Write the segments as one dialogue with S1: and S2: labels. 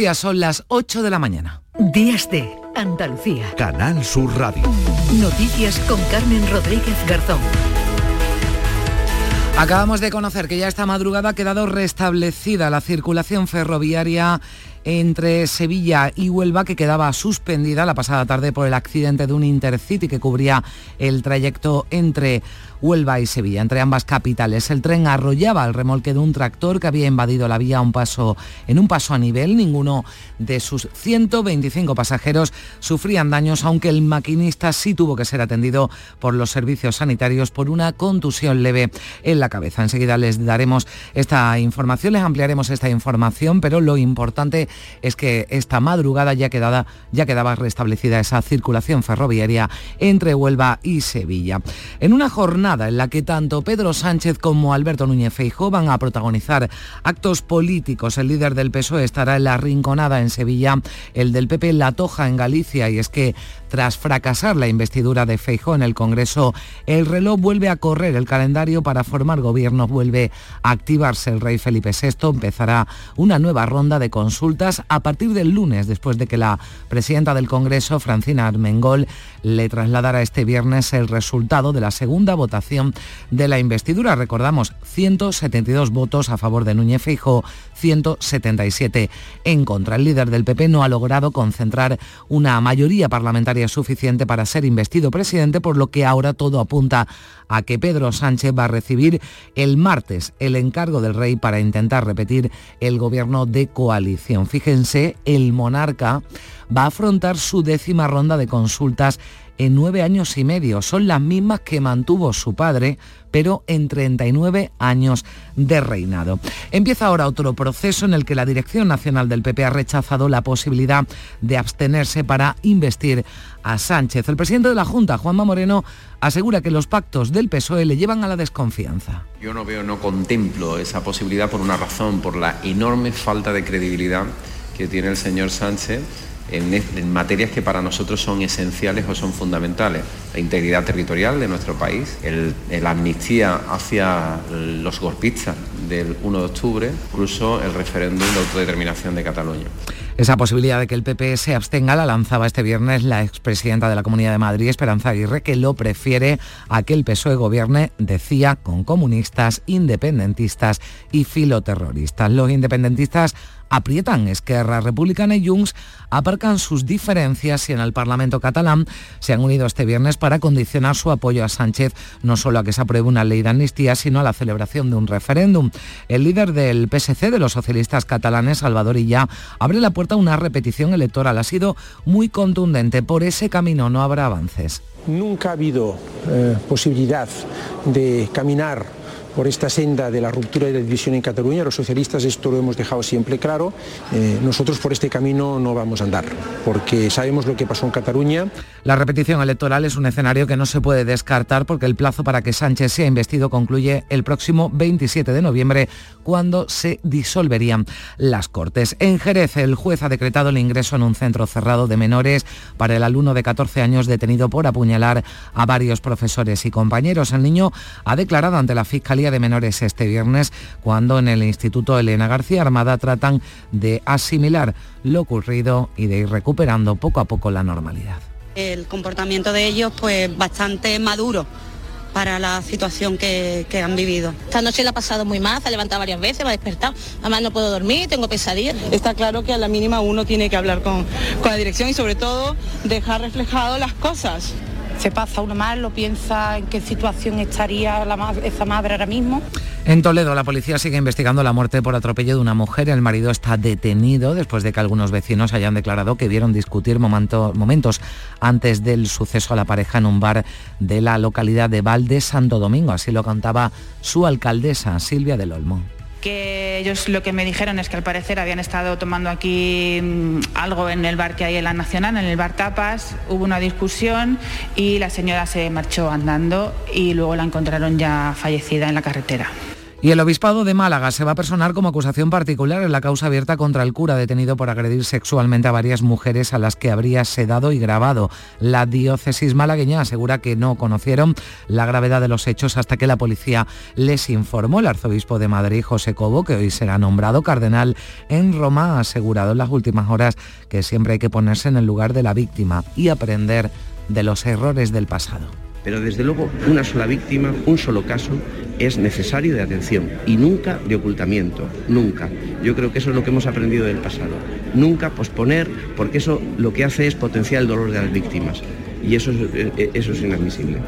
S1: Ya son las 8 de la mañana.
S2: Días de Andalucía.
S3: Canal Sur Radio.
S2: Noticias con Carmen Rodríguez Garzón.
S1: Acabamos de conocer que ya esta madrugada ha quedado restablecida la circulación ferroviaria entre Sevilla y Huelva que quedaba suspendida la pasada tarde por el accidente de un Intercity que cubría el trayecto entre Huelva y Sevilla, entre ambas capitales. El tren arrollaba el remolque de un tractor que había invadido la vía un paso, en un paso a nivel. Ninguno de sus 125 pasajeros sufrían daños, aunque el maquinista sí tuvo que ser atendido por los servicios sanitarios por una contusión leve en la cabeza. Enseguida les daremos esta información, les ampliaremos esta información, pero lo importante es que esta madrugada ya, quedaba, ya quedaba restablecida esa circulación ferroviaria entre Huelva y Sevilla. En una jornada en la que tanto Pedro Sánchez como Alberto Núñez Feijóo van a protagonizar actos políticos. El líder del PSOE estará en la Rinconada en Sevilla, el del PP en La Toja en Galicia y es que tras fracasar la investidura de Feijóo en el Congreso, el reloj vuelve a correr, el calendario para formar gobierno vuelve a activarse. El rey Felipe VI empezará una nueva ronda de consultas a partir del lunes, después de que la presidenta del Congreso, Francina Armengol, le trasladara este viernes el resultado de la segunda votación de la investidura. Recordamos, 172 votos a favor de Núñez Feijóo, 177 en contra. El líder del PP no ha logrado concentrar una mayoría parlamentaria suficiente para ser investido presidente, por lo que ahora todo apunta a que Pedro Sánchez va a recibir el martes el encargo del rey para intentar repetir el gobierno de coalición. Fíjense, el monarca va a afrontar su décima ronda de consultas en nueve años y medio. Son las mismas que mantuvo su padre, pero en 39 años de reinado. Empieza ahora otro proceso en el que la Dirección Nacional del PP ha rechazado la posibilidad de abstenerse para investir a Sánchez. El presidente de la Junta, Juanma Moreno, asegura que los pactos del PSOE le llevan a la desconfianza.
S4: Yo no veo, no contemplo esa posibilidad por una razón, por la enorme falta de credibilidad que tiene el señor Sánchez en, materias que para nosotros son esenciales o son fundamentales. La integridad territorial de nuestro país, el, amnistía hacia los golpistas del 1 de octubre, incluso el referéndum de autodeterminación de Cataluña.
S1: Esa posibilidad de que el PP se abstenga la lanzaba este viernes la expresidenta de la Comunidad de Madrid, Esperanza Aguirre, que lo prefiere a que el PSOE gobierne, decía, con comunistas, independentistas y filoterroristas. Los independentistas aprietan. Esquerra Republicana y Junts aparcan sus diferencias y en el Parlamento catalán se han unido este viernes para condicionar su apoyo a Sánchez no solo a que se apruebe una ley de amnistía, sino a la celebración de un referéndum. El líder del PSC de los socialistas catalanes, Salvador Illa, abre la puerta una repetición electoral. Ha sido muy contundente. Por ese camino no habrá avances.
S5: Nunca ha habido eh, posibilidad de caminar por esta senda de la ruptura y la división en Cataluña. Los socialistas esto lo hemos dejado siempre claro. Eh, nosotros por este camino no vamos a andar, porque sabemos lo que pasó en Cataluña.
S1: La repetición electoral es un escenario que no se puede descartar porque el plazo para que Sánchez sea investido concluye el próximo 27 de noviembre, cuando se disolverían las Cortes. En Jerez, el juez ha decretado el ingreso en un centro cerrado de menores para el alumno de 14 años detenido por apuñalar a varios profesores y compañeros. El niño ha declarado ante la Fiscalía de Menores este viernes, cuando en el Instituto Elena García Armada tratan de asimilar lo ocurrido y de ir recuperando poco a poco la normalidad.
S6: El comportamiento de ellos pues bastante maduro para la situación que, han vivido.
S7: Esta noche la ha pasado muy mal, se ha levantado varias veces, me ha despertado. Además no puedo dormir, tengo pesadillas.
S8: Está claro que a la mínima uno tiene que hablar con, con la dirección y sobre todo dejar reflejado las cosas
S9: se pasa uno mal, lo piensa en qué situación estaría esa madre ahora mismo.
S1: En Toledo, la policía sigue investigando la muerte por atropello de una mujer. El marido está detenido después de que algunos vecinos hayan declarado que vieron discutir momentos antes del suceso a la pareja en un bar de la localidad de Valde Santo Domingo. Así lo contaba su alcaldesa, Silvia del Olmo
S10: que ellos lo que me dijeron es que al parecer habían estado tomando aquí mm, algo en el bar que hay en la Nacional, en el bar Tapas, hubo una discusión y la señora se marchó andando y luego la encontraron ya fallecida en la carretera.
S1: Y el Obispado de Málaga se va a personar como acusación particular en la causa abierta contra el cura detenido por agredir sexualmente a varias mujeres a las que habría sedado y grabado. La diócesis malagueña asegura que no conocieron la gravedad de los hechos hasta que la policía les informó. El arzobispo de Madrid, José Cobo, que hoy será nombrado cardenal en Roma, ha asegurado en las últimas horas que siempre hay que ponerse en el lugar de la víctima y aprender de los errores del pasado.
S11: Pero desde luego una sola víctima, un solo caso, es necesario de atención y nunca de ocultamiento, nunca. Yo creo que eso es lo que hemos aprendido del pasado. Nunca posponer, porque eso lo que hace es potenciar el dolor de las víctimas. Y eso es, eh, eso es inadmisible.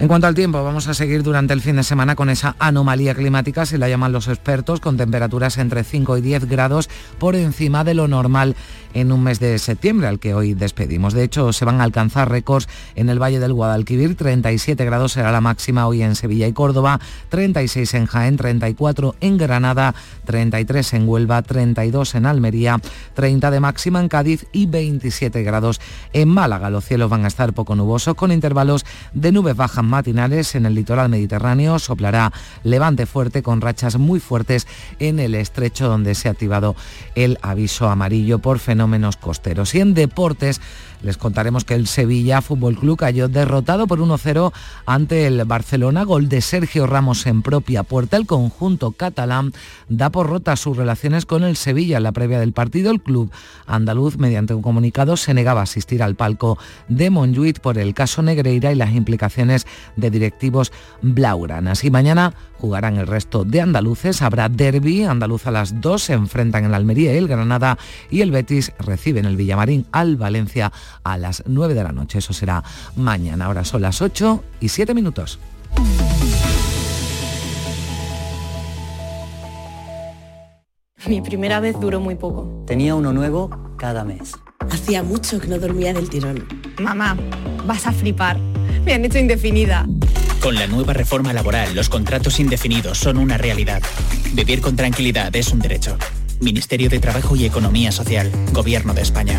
S1: En cuanto al tiempo, vamos a seguir durante el fin de semana con esa anomalía climática, si la llaman los expertos, con temperaturas entre 5 y 10 grados por encima de lo normal en un mes de septiembre al que hoy despedimos. De hecho, se van a alcanzar récords en el Valle del Guadalquivir, 37 grados será la máxima hoy en Sevilla y Córdoba, 36 en Jaén, 34 en Granada, 33 en Huelva, 32 en Almería, 30 de máxima en Cádiz y 27 grados en Málaga. Los cielos van a estar poco nubosos con intervalos de nubes bajas matinales en el litoral mediterráneo, soplará levante fuerte con rachas muy fuertes en el estrecho donde se ha activado el aviso amarillo por fenómeno fenómenos costeros. Y en deportes les contaremos que el Sevilla Fútbol Club cayó derrotado por 1-0 ante el Barcelona, gol de Sergio Ramos en propia puerta. El conjunto catalán da por rota sus relaciones con el Sevilla en la previa del partido. El club andaluz, mediante un comunicado, se negaba a asistir al palco de Montjuic por el caso Negreira y las implicaciones de directivos blaugranas. Y mañana jugarán el resto de andaluces. Habrá derby andaluz a las 2, se enfrentan en la Almería y el Granada y el Betis reciben el Villamarín al Valencia a las 9 de la noche. Eso será mañana. Ahora son las 8 y 7 minutos.
S10: Mi primera vez duró muy poco.
S12: Tenía uno nuevo cada mes.
S13: Hacía mucho que no dormía del tirón.
S10: Mamá, vas a flipar. Me han hecho indefinida.
S14: Con la nueva reforma laboral, los contratos indefinidos son una realidad. Vivir con tranquilidad es un derecho. Ministerio de Trabajo y Economía Social, Gobierno de España.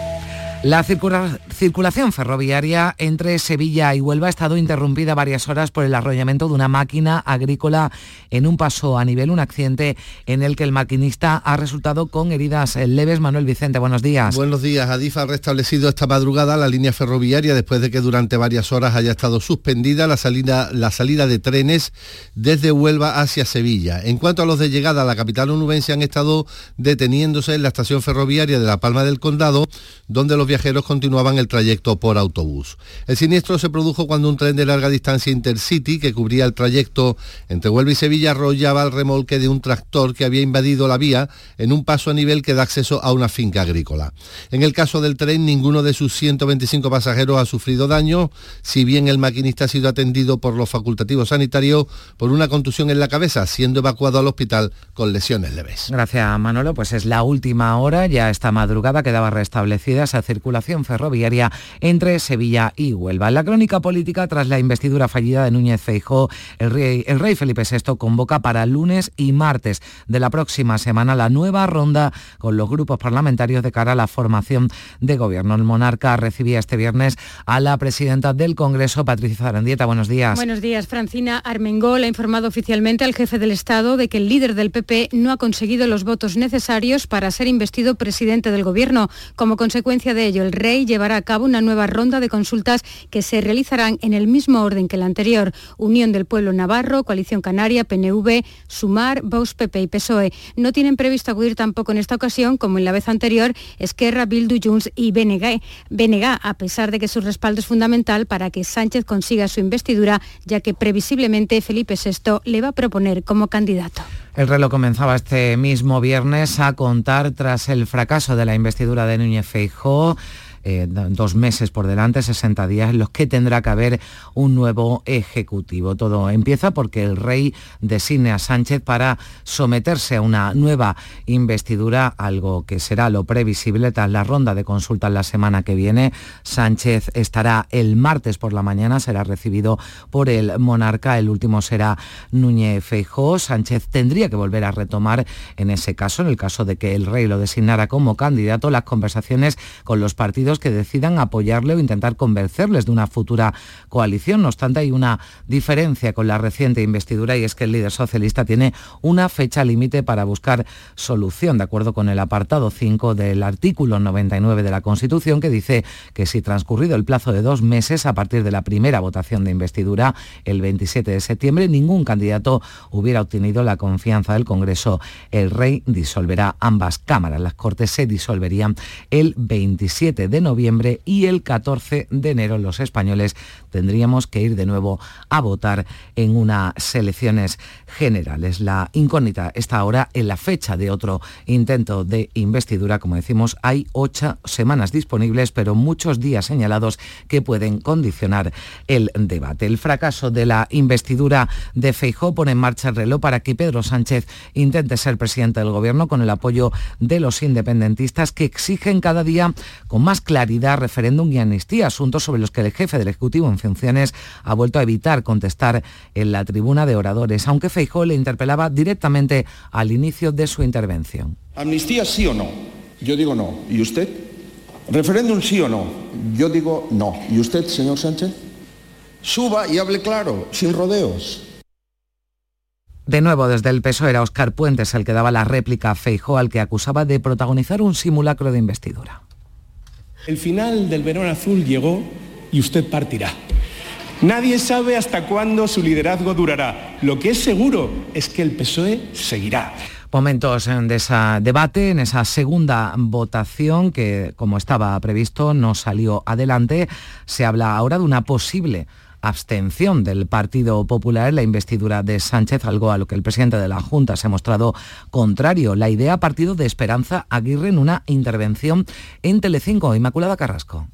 S1: La circulación ferroviaria entre Sevilla y Huelva ha estado interrumpida varias horas por el arrollamiento de una máquina agrícola en un paso a nivel, un accidente en el que el maquinista ha resultado con heridas leves. Manuel Vicente, buenos días.
S15: Buenos días. Adif ha restablecido esta madrugada la línea ferroviaria después de que durante varias horas haya estado suspendida la salida, de trenes desde Huelva hacia Sevilla. En cuanto a los de llegada a la capital onubense, han estado deteniéndose en la estación ferroviaria de La Palma del Condado, donde los viajeros continuaban el trayecto por autobús. El siniestro se produjo cuando un tren de larga distancia Intercity que cubría el trayecto entre Huelva y Sevilla arrollaba el remolque de un tractor que había invadido la vía en un paso a nivel que da acceso a una finca agrícola. En el caso del tren, ninguno de sus 125 pasajeros ha sufrido daño, si bien el maquinista ha sido atendido por los facultativos sanitarios por una contusión en la cabeza, siendo evacuado al hospital con lesiones leves.
S1: Gracias, Manolo. Pues es la última hora, ya esta madrugada quedaba restablecida esa circulación ferroviaria entre Sevilla y Huelva. En la crónica política, tras la investidura fallida de Núñez Feijó, el rey, el rey Felipe VI convoca para lunes y martes de la próxima semana la nueva ronda con los grupos parlamentarios de cara a la formación de gobierno. El monarca recibía este viernes a la presidenta del Congreso, Patricia Zarandieta. Buenos días.
S16: Buenos días. Francina Armengol ha informado oficialmente al jefe del Estado de que el líder del PP no ha conseguido los votos necesarios para ser investido presidente del gobierno. Como consecuencia de ello, el rey llevará a cabo una nueva ronda de consultas que se realizarán en el mismo orden que la anterior. Unión del Pueblo Navarro, Coalición Canaria, PNV, Sumar, Vox, PP y PSOE. No tienen previsto acudir tampoco en esta ocasión, como en la vez anterior, Esquerra, Bildu, Junts y BNG, a pesar de que su respaldo es fundamental para que Sánchez consiga su investidura, ya que previsiblemente Felipe VI le va a proponer como candidato.
S1: El reloj comenzaba este mismo viernes a contar tras el fracaso de la investidura de Núñez Feijóo eh, dos meses por delante, 60 días en los que tendrá que haber un nuevo ejecutivo. Todo empieza porque el rey designe a Sánchez para someterse a una nueva investidura, algo que será lo previsible tras la ronda de consultas la semana que viene. Sánchez estará el martes por la mañana, será recibido por el monarca, el último será Núñez Feijó. Sánchez tendría que volver a retomar en ese caso, en el caso de que el rey lo designara como candidato, las conversaciones con los partidos que decidan apoyarle o intentar convencerles de una futura coalición. No obstante, hay una diferencia con la reciente investidura y es que el líder socialista tiene una fecha límite para buscar solución, de acuerdo con el apartado 5 del artículo 99 de la Constitución, que dice que si transcurrido el plazo de dos meses a partir de la primera votación de investidura, el 27 de septiembre, ningún candidato hubiera obtenido la confianza del Congreso, el rey disolverá ambas cámaras. Las Cortes se disolverían el 27 de noviembre y el 14 de enero los españoles tendríamos que ir de nuevo a votar en unas elecciones generales. La incógnita está ahora en la fecha de otro intento de investidura. Como decimos, hay ocho semanas disponibles, pero muchos días señalados que pueden condicionar el debate. El fracaso de la investidura de Feijó pone en marcha el reloj para que Pedro Sánchez intente ser presidente del gobierno con el apoyo de los independentistas que exigen cada día con más referéndum y amnistía, asuntos sobre los que el jefe del Ejecutivo en funciones ha vuelto a evitar contestar en la tribuna de oradores, aunque Feijó le interpelaba directamente al inicio de su intervención.
S17: ¿Amnistía sí o no? Yo digo no. ¿Y usted? ¿Referéndum sí o no? Yo digo no. ¿Y usted, señor Sánchez? Suba y hable claro, sin rodeos.
S1: De nuevo, desde el PSOE era Óscar Puentes el que daba la réplica a Feijó, al que acusaba de protagonizar un simulacro de investidura.
S18: El final del verón azul llegó y usted partirá. Nadie sabe hasta cuándo su liderazgo durará. Lo que es seguro es que el PSOE seguirá
S1: momentos de ese debate, en esa segunda votación que, como estaba previsto, no salió adelante. Se habla ahora de una posible abstención del Partido Popular en la investidura de Sánchez, algo a lo que el presidente de la Junta se ha mostrado contrario. La idea ha partido de Esperanza Aguirre en una intervención en Telecinco. Inmaculada Carrasco.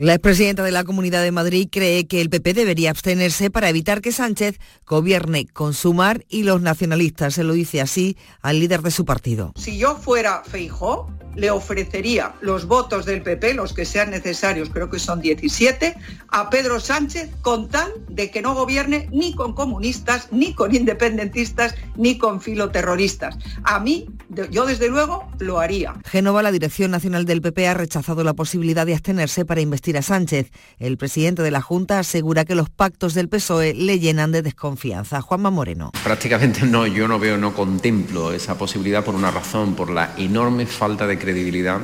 S11: La expresidenta de la Comunidad de Madrid cree que el PP debería abstenerse para evitar que Sánchez gobierne con Sumar y los nacionalistas. Se lo dice así al líder de su partido.
S19: Si yo fuera Feijó, le ofrecería los votos del PP, los que sean necesarios, creo que son 17, a Pedro Sánchez con tal de que no gobierne ni con comunistas, ni con independentistas, ni con filoterroristas. A mí, yo desde luego, lo haría.
S11: Génova, la Dirección Nacional del PP, ha rechazado la posibilidad de abstenerse para investir Sánchez. El presidente de la Junta asegura que los pactos del PSOE le llenan de desconfianza. Juanma Moreno.
S4: Prácticamente no, yo no veo, no contemplo esa posibilidad por una razón, por la enorme falta de credibilidad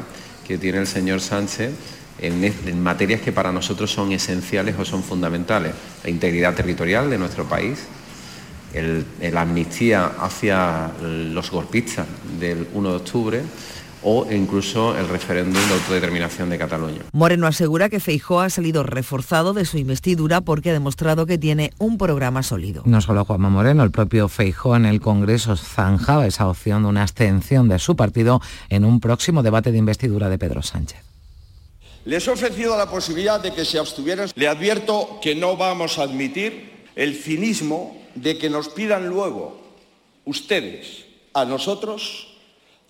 S4: que tiene el señor Sánchez en, materias que para nosotros son esenciales o son fundamentales. La integridad territorial de nuestro país, la amnistía hacia los golpistas del 1 de octubre, o incluso el referéndum de autodeterminación de Cataluña.
S11: Moreno asegura que Feijó ha salido reforzado de su investidura porque ha demostrado que tiene un programa sólido.
S1: No solo Juanma Moreno, el propio Feijó en el Congreso zanjaba esa opción de una abstención de su partido en un próximo debate de investidura de Pedro Sánchez.
S17: Les he ofrecido la posibilidad de que se abstuvieran. Le advierto que no vamos a admitir el cinismo de que nos pidan luego ustedes a nosotros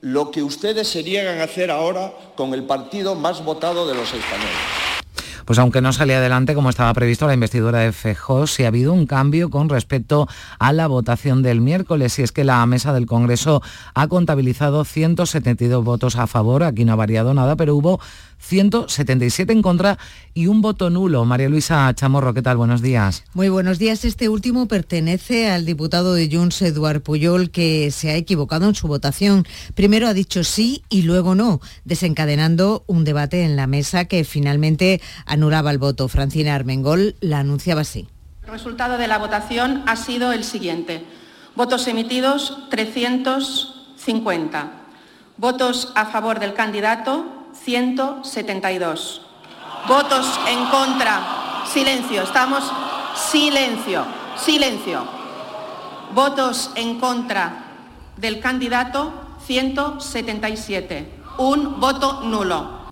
S17: lo que ustedes se niegan a hacer ahora con el partido más votado de los españoles.
S1: Pues aunque no salía adelante como estaba previsto la investidura de Fejó, sí ha habido un cambio con respecto a la votación del miércoles, y es que la mesa del Congreso ha contabilizado 172 votos a favor, aquí no ha variado nada, pero hubo 177 en contra y un voto nulo. María Luisa Chamorro, ¿qué tal? Buenos días.
S20: Muy buenos días. Este último pertenece al diputado de Junts, Eduard Puyol, que se ha equivocado en su votación. Primero ha dicho sí y luego no, desencadenando un debate en la mesa que finalmente anulaba el voto. Francina Armengol la anunciaba así.
S10: El resultado de la votación ha sido el siguiente. Votos emitidos 350. Votos a favor del candidato 172. Votos en contra. Silencio, estamos. Silencio, silencio. Votos en contra del candidato 177. Un voto nulo.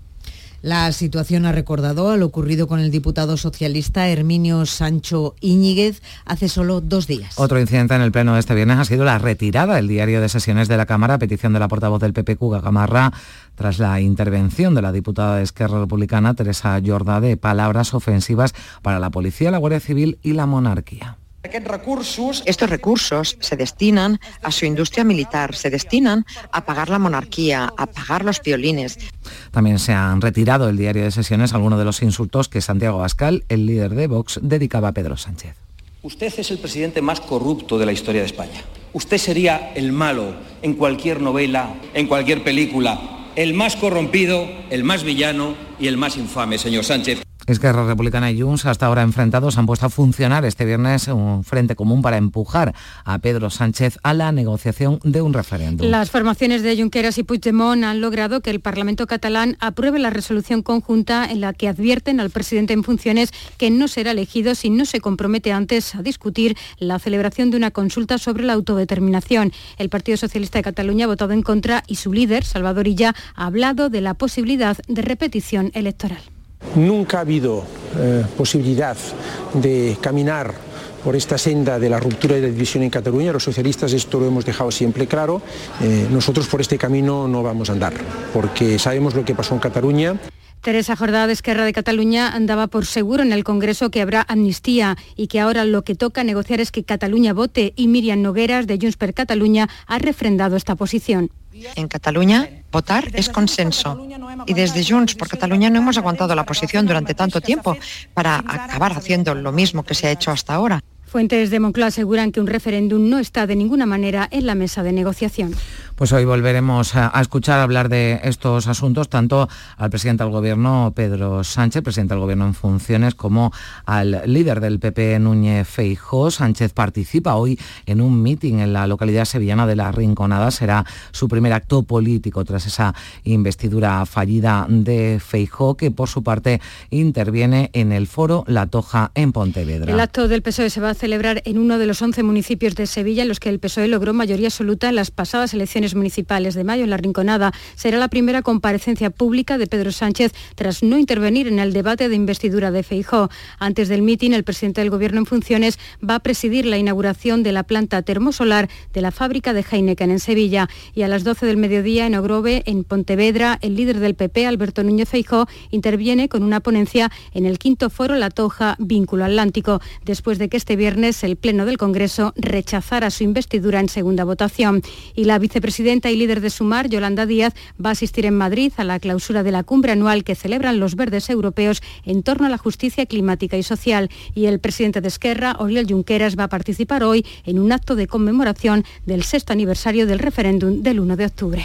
S21: La situación ha recordado a lo ocurrido con el diputado socialista Herminio Sancho Íñiguez hace solo dos días.
S1: Otro incidente en el pleno de este viernes ha sido la retirada del diario de sesiones de la Cámara a petición de la portavoz del PP, Cuga Gamarra, tras la intervención de la diputada de Esquerra Republicana, Teresa Jordá, de palabras ofensivas para la policía, la Guardia Civil y la monarquía.
S17: Estos recursos se destinan a su industria militar, se destinan a pagar la monarquía, a pagar los violines.
S1: También se han retirado del diario de sesiones algunos de los insultos que Santiago Abascal, el líder de Vox, dedicaba a Pedro Sánchez.
S22: Usted es el presidente más corrupto de la historia de España. Usted sería el malo en cualquier novela, en cualquier película, el más corrompido, el más villano y el más infame, señor Sánchez.
S1: Esquerra Republicana y Junts, hasta ahora enfrentados, han puesto a funcionar este viernes un frente común para empujar a Pedro Sánchez a la negociación de un referéndum.
S16: Las formaciones de Junqueras y Puigdemont han logrado que el Parlamento catalán apruebe la resolución conjunta en la que advierten al presidente en funciones que no será elegido si no se compromete antes a discutir la celebración de una consulta sobre la autodeterminación. El Partido Socialista de Cataluña ha votado en contra y su líder, Salvador Illa, ha hablado de la posibilidad de repetición electoral.
S5: Nunca ha habido eh, posibilidad de caminar por esta senda de la ruptura y la división en Cataluña. Los socialistas esto lo hemos dejado siempre claro. Eh, nosotros por este camino no vamos a andar, porque sabemos lo que pasó en Cataluña.
S16: Teresa Jordá de Esquerra de Cataluña andaba por seguro en el Congreso que habrá amnistía y que ahora lo que toca negociar es que Cataluña vote y Miriam Nogueras de Junts per Cataluña ha refrendado esta posición.
S17: En Cataluña, votar es consenso. Y desde Junts por Cataluña no hemos aguantado la posición durante tanto tiempo para acabar haciendo lo mismo que se ha hecho hasta ahora.
S16: Fuentes de Moncloa aseguran que un referéndum no está de ninguna manera en la mesa de negociación.
S1: Pues hoy volveremos a, escuchar hablar de estos asuntos tanto al presidente del Gobierno, Pedro Sánchez, presidente del Gobierno en funciones, como al líder del PP, Núñez Feijó. Sánchez participa hoy en un mitin en la localidad sevillana de La Rinconada. Será su primer acto político tras esa investidura fallida de Feijó, que por su parte interviene en el foro La Toja en Pontevedra.
S16: El acto del PSOE se va a celebrar en uno de los 11 municipios de Sevilla en los que el PSOE logró mayoría absoluta en las pasadas elecciones municipales de mayo en la Rinconada. Será la primera comparecencia pública de Pedro Sánchez tras no intervenir en el debate de investidura de Feijó. Antes del mitin, el presidente del Gobierno en funciones va a presidir la inauguración de la planta termosolar de la fábrica de Heineken en Sevilla. Y a las 12 del mediodía en Ogrove, en Pontevedra, el líder del PP, Alberto Núñez Feijó, interviene con una ponencia en el quinto foro La Toja Vínculo Atlántico, después de que este viernes el Pleno del Congreso rechazara su investidura en segunda votación. Y la vicepresidenta y líder de Sumar, Yolanda Díaz, va a asistir en Madrid a la clausura de la cumbre anual que celebran los verdes europeos en torno a la justicia climática y social. Y el presidente de Esquerra, Oriol Junqueras, va a participar hoy en un acto de conmemoración del sexto aniversario del referéndum del 1 de octubre.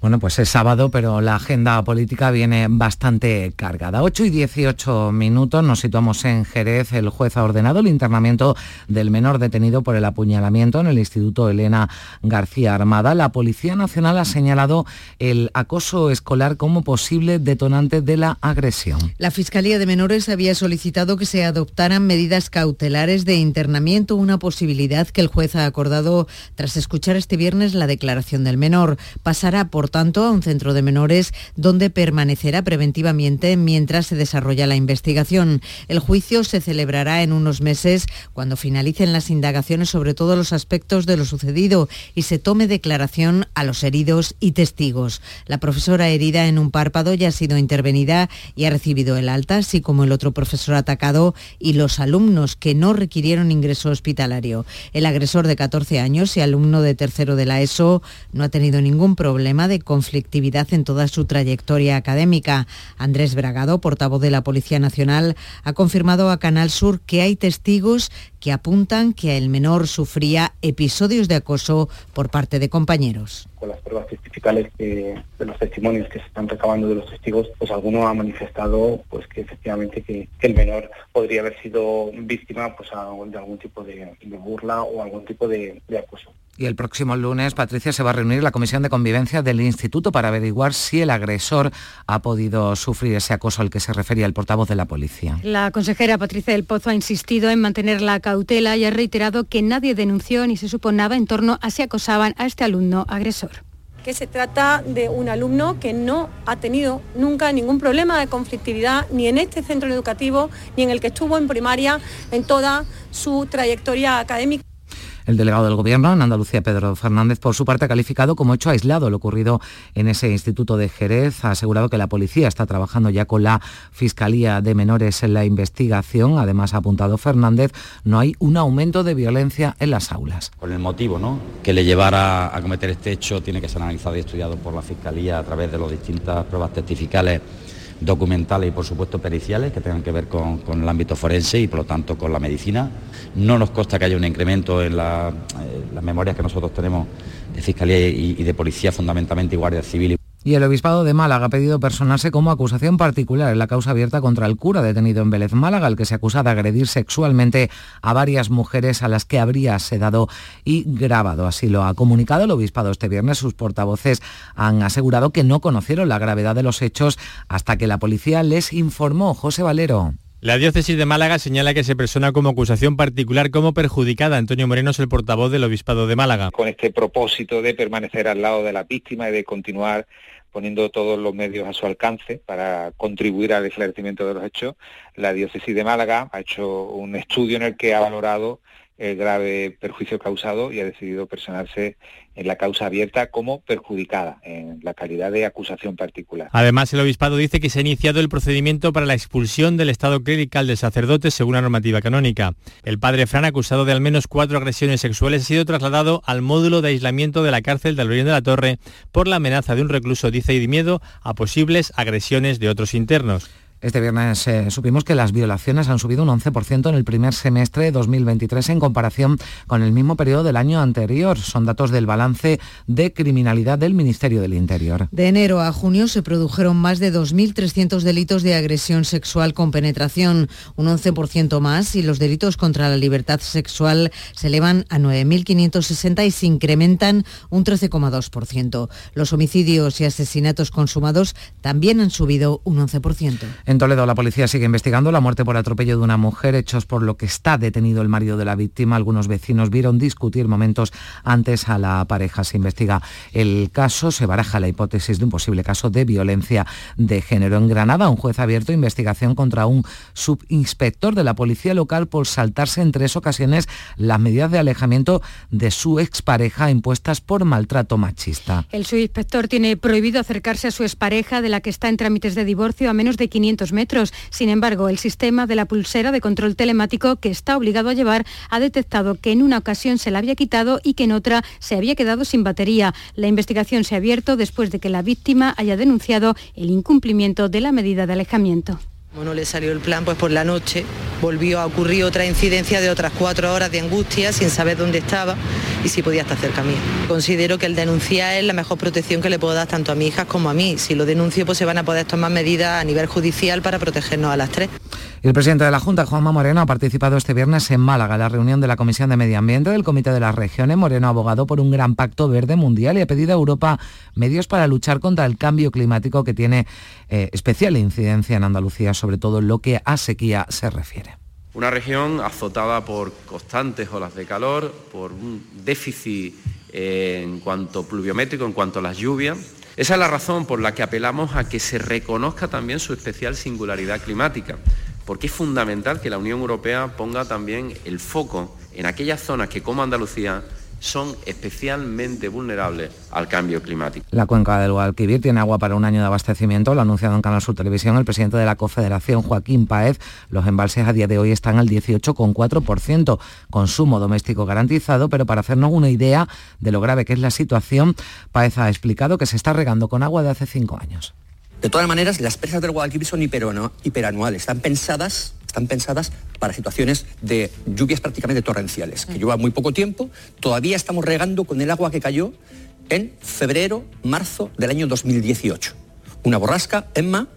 S1: Bueno, pues es sábado, pero la agenda política viene bastante cargada. 8 y 18 minutos, nos situamos en Jerez. El juez ha ordenado el internamiento del menor detenido por el apuñalamiento en el Instituto Elena García Armada. La Policía Nacional ha señalado el acoso escolar como posible detonante de la agresión.
S21: La Fiscalía de Menores había solicitado que se adoptaran medidas cautelares de internamiento, una posibilidad que el juez ha acordado tras escuchar este viernes la declaración del menor. Pasará por tanto, a un centro de menores donde permanecerá preventivamente mientras se desarrolla la investigación. El juicio se celebrará en unos meses cuando finalicen las indagaciones sobre todos los aspectos de lo sucedido y se tome declaración a los heridos y testigos. La profesora herida en un párpado ya ha sido intervenida y ha recibido el alta, así como el otro profesor atacado y los alumnos que no requirieron ingreso hospitalario. El agresor de 14 años y alumno de tercero de la ESO no ha tenido ningún problema de conflictividad en toda su trayectoria académica. Andrés Bragado, portavoz de la Policía Nacional, ha confirmado a Canal Sur que hay testigos que apuntan que el menor sufría episodios de acoso por parte de compañeros.
S19: Con las pruebas testificales de los testimonios que se están recabando de los testigos, pues alguno ha manifestado pues que efectivamente que, el menor podría haber sido víctima pues, de algún tipo de, burla o algún tipo de acoso.
S1: Y el próximo lunes, Patricia, se va a reunir la Comisión de Convivencia del Instituto para averiguar si el agresor ha podido sufrir ese acoso al que se refería el portavoz de la policía.
S16: La consejera Patricia del Pozo ha insistido en mantener la cautela y ha reiterado que nadie denunció ni se supo nada en torno a si acosaban a este alumno agresor
S23: que se trata de un alumno que no ha tenido nunca ningún problema de conflictividad ni en este centro educativo ni en el que estuvo en primaria en toda su trayectoria académica.
S1: El delegado del Gobierno en Andalucía, Pedro Fernández, por su parte ha calificado como hecho aislado lo ocurrido en ese instituto de Jerez. Ha asegurado que la policía está trabajando ya con la Fiscalía de Menores en la investigación. Además, ha apuntado Fernández, no hay un aumento de violencia en las aulas.
S24: Con el motivo ¿no? que le llevara a cometer este hecho tiene que ser analizado y estudiado por la Fiscalía a través de las distintas pruebas testificales documentales y por supuesto periciales que tengan que ver con, el ámbito forense y por lo tanto con la medicina. No nos consta que haya un incremento en la, eh, las memorias que nosotros tenemos de Fiscalía y, y de Policía, fundamentalmente y Guardia Civil.
S1: Y el Obispado de Málaga ha pedido personarse como acusación particular en la causa abierta contra el cura detenido en Vélez Málaga, el que se acusa de agredir sexualmente a varias mujeres a las que habría sedado y grabado. Así lo ha comunicado el Obispado este viernes. Sus portavoces han asegurado que no conocieron la gravedad de los hechos hasta que la policía les informó. José Valero.
S25: La diócesis de Málaga señala que se persona como acusación particular como perjudicada. Antonio Moreno es el portavoz del Obispado de Málaga.
S26: Con este propósito de permanecer al lado de la víctima y de continuar poniendo todos los medios a su alcance para contribuir al esclarecimiento de los hechos, la diócesis de Málaga ha hecho un estudio en el que ha valorado el grave perjuicio causado y ha decidido personarse en la causa abierta como perjudicada en la calidad de acusación particular.
S25: Además, el obispado dice que se ha iniciado el procedimiento para la expulsión del estado clerical del sacerdote según la normativa canónica. El padre Fran, acusado de al menos cuatro agresiones sexuales, ha sido trasladado al módulo de aislamiento de la cárcel de Alberien de la Torre por la amenaza de un recluso, dice, y de miedo a posibles agresiones de otros internos.
S1: Este viernes eh, supimos que las violaciones han subido un 11% en el primer semestre de 2023 en comparación con el mismo periodo del año anterior. Son datos del balance de criminalidad del Ministerio del Interior.
S21: De enero a junio se produjeron más de 2.300 delitos de agresión sexual con penetración, un 11% más, y los delitos contra la libertad sexual se elevan a 9.560 y se incrementan un 13,2%. Los homicidios y asesinatos consumados también han subido un 11%.
S1: En Toledo la policía sigue investigando la muerte por atropello de una mujer, hechos por lo que está detenido el marido de la víctima. Algunos vecinos vieron discutir momentos antes a la pareja. Se investiga el caso, se baraja la hipótesis de un posible caso de violencia de género. En Granada, un juez ha abierto investigación contra un subinspector de la policía local por saltarse en tres ocasiones las medidas de alejamiento de su expareja impuestas por maltrato machista.
S16: El subinspector tiene prohibido acercarse a su expareja, de la que está en trámites de divorcio, a menos de 500 metros. Sin embargo, el sistema de la pulsera de control telemático que está obligado a llevar ha detectado que en una ocasión se la había quitado y que en otra se había quedado sin batería. La investigación se ha abierto después de que la víctima haya denunciado el incumplimiento de la medida de alejamiento.
S27: Como no le salió el plan, pues por la noche volvió a ocurrir otra incidencia de otras cuatro horas de angustia sin saber dónde estaba y si podía estar cerca mío. Considero que el denunciar es la mejor protección que le puedo dar tanto a mi hijas como a mí. Si lo denuncio, pues se van a poder tomar medidas a nivel judicial para protegernos a las tres.
S1: El presidente de la Junta, Juanma Moreno, ha participado este viernes en Málaga, en la reunión de la Comisión de Medio Ambiente del Comité de las Regiones. Moreno ha abogado por un gran pacto verde mundial y ha pedido a Europa medios para luchar contra el cambio climático que tiene eh, especial incidencia en Andalucía, sobre todo en lo que a sequía se refiere.
S4: Una región azotada por constantes olas de calor, por un déficit eh, en cuanto pluviométrico, en cuanto a las lluvias. Esa es la razón por la que apelamos a que se reconozca también su especial singularidad climática porque es fundamental que la Unión Europea ponga también el foco en aquellas zonas que, como Andalucía, son especialmente vulnerables al cambio climático.
S1: La cuenca del Guadalquivir tiene agua para un año de abastecimiento, lo ha anunciado en Canal Sur Televisión el presidente de la Confederación, Joaquín Paez. Los embalses a día de hoy están al 18,4%, consumo doméstico garantizado, pero para hacernos una idea de lo grave que es la situación, Paez ha explicado que se está regando con agua de hace cinco años.
S28: De todas maneras, las presas del Guadalquivir son hiperanuales, están pensadas, están pensadas para situaciones de lluvias prácticamente torrenciales, que lleva muy poco tiempo. Todavía estamos regando con el agua que cayó en febrero, marzo del año 2018. Una borrasca, Emma,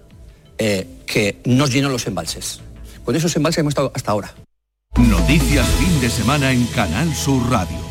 S28: eh, que nos llenó los embalses. Con esos embalses hemos estado hasta ahora.
S3: Noticias fin de semana en Canal Sur Radio.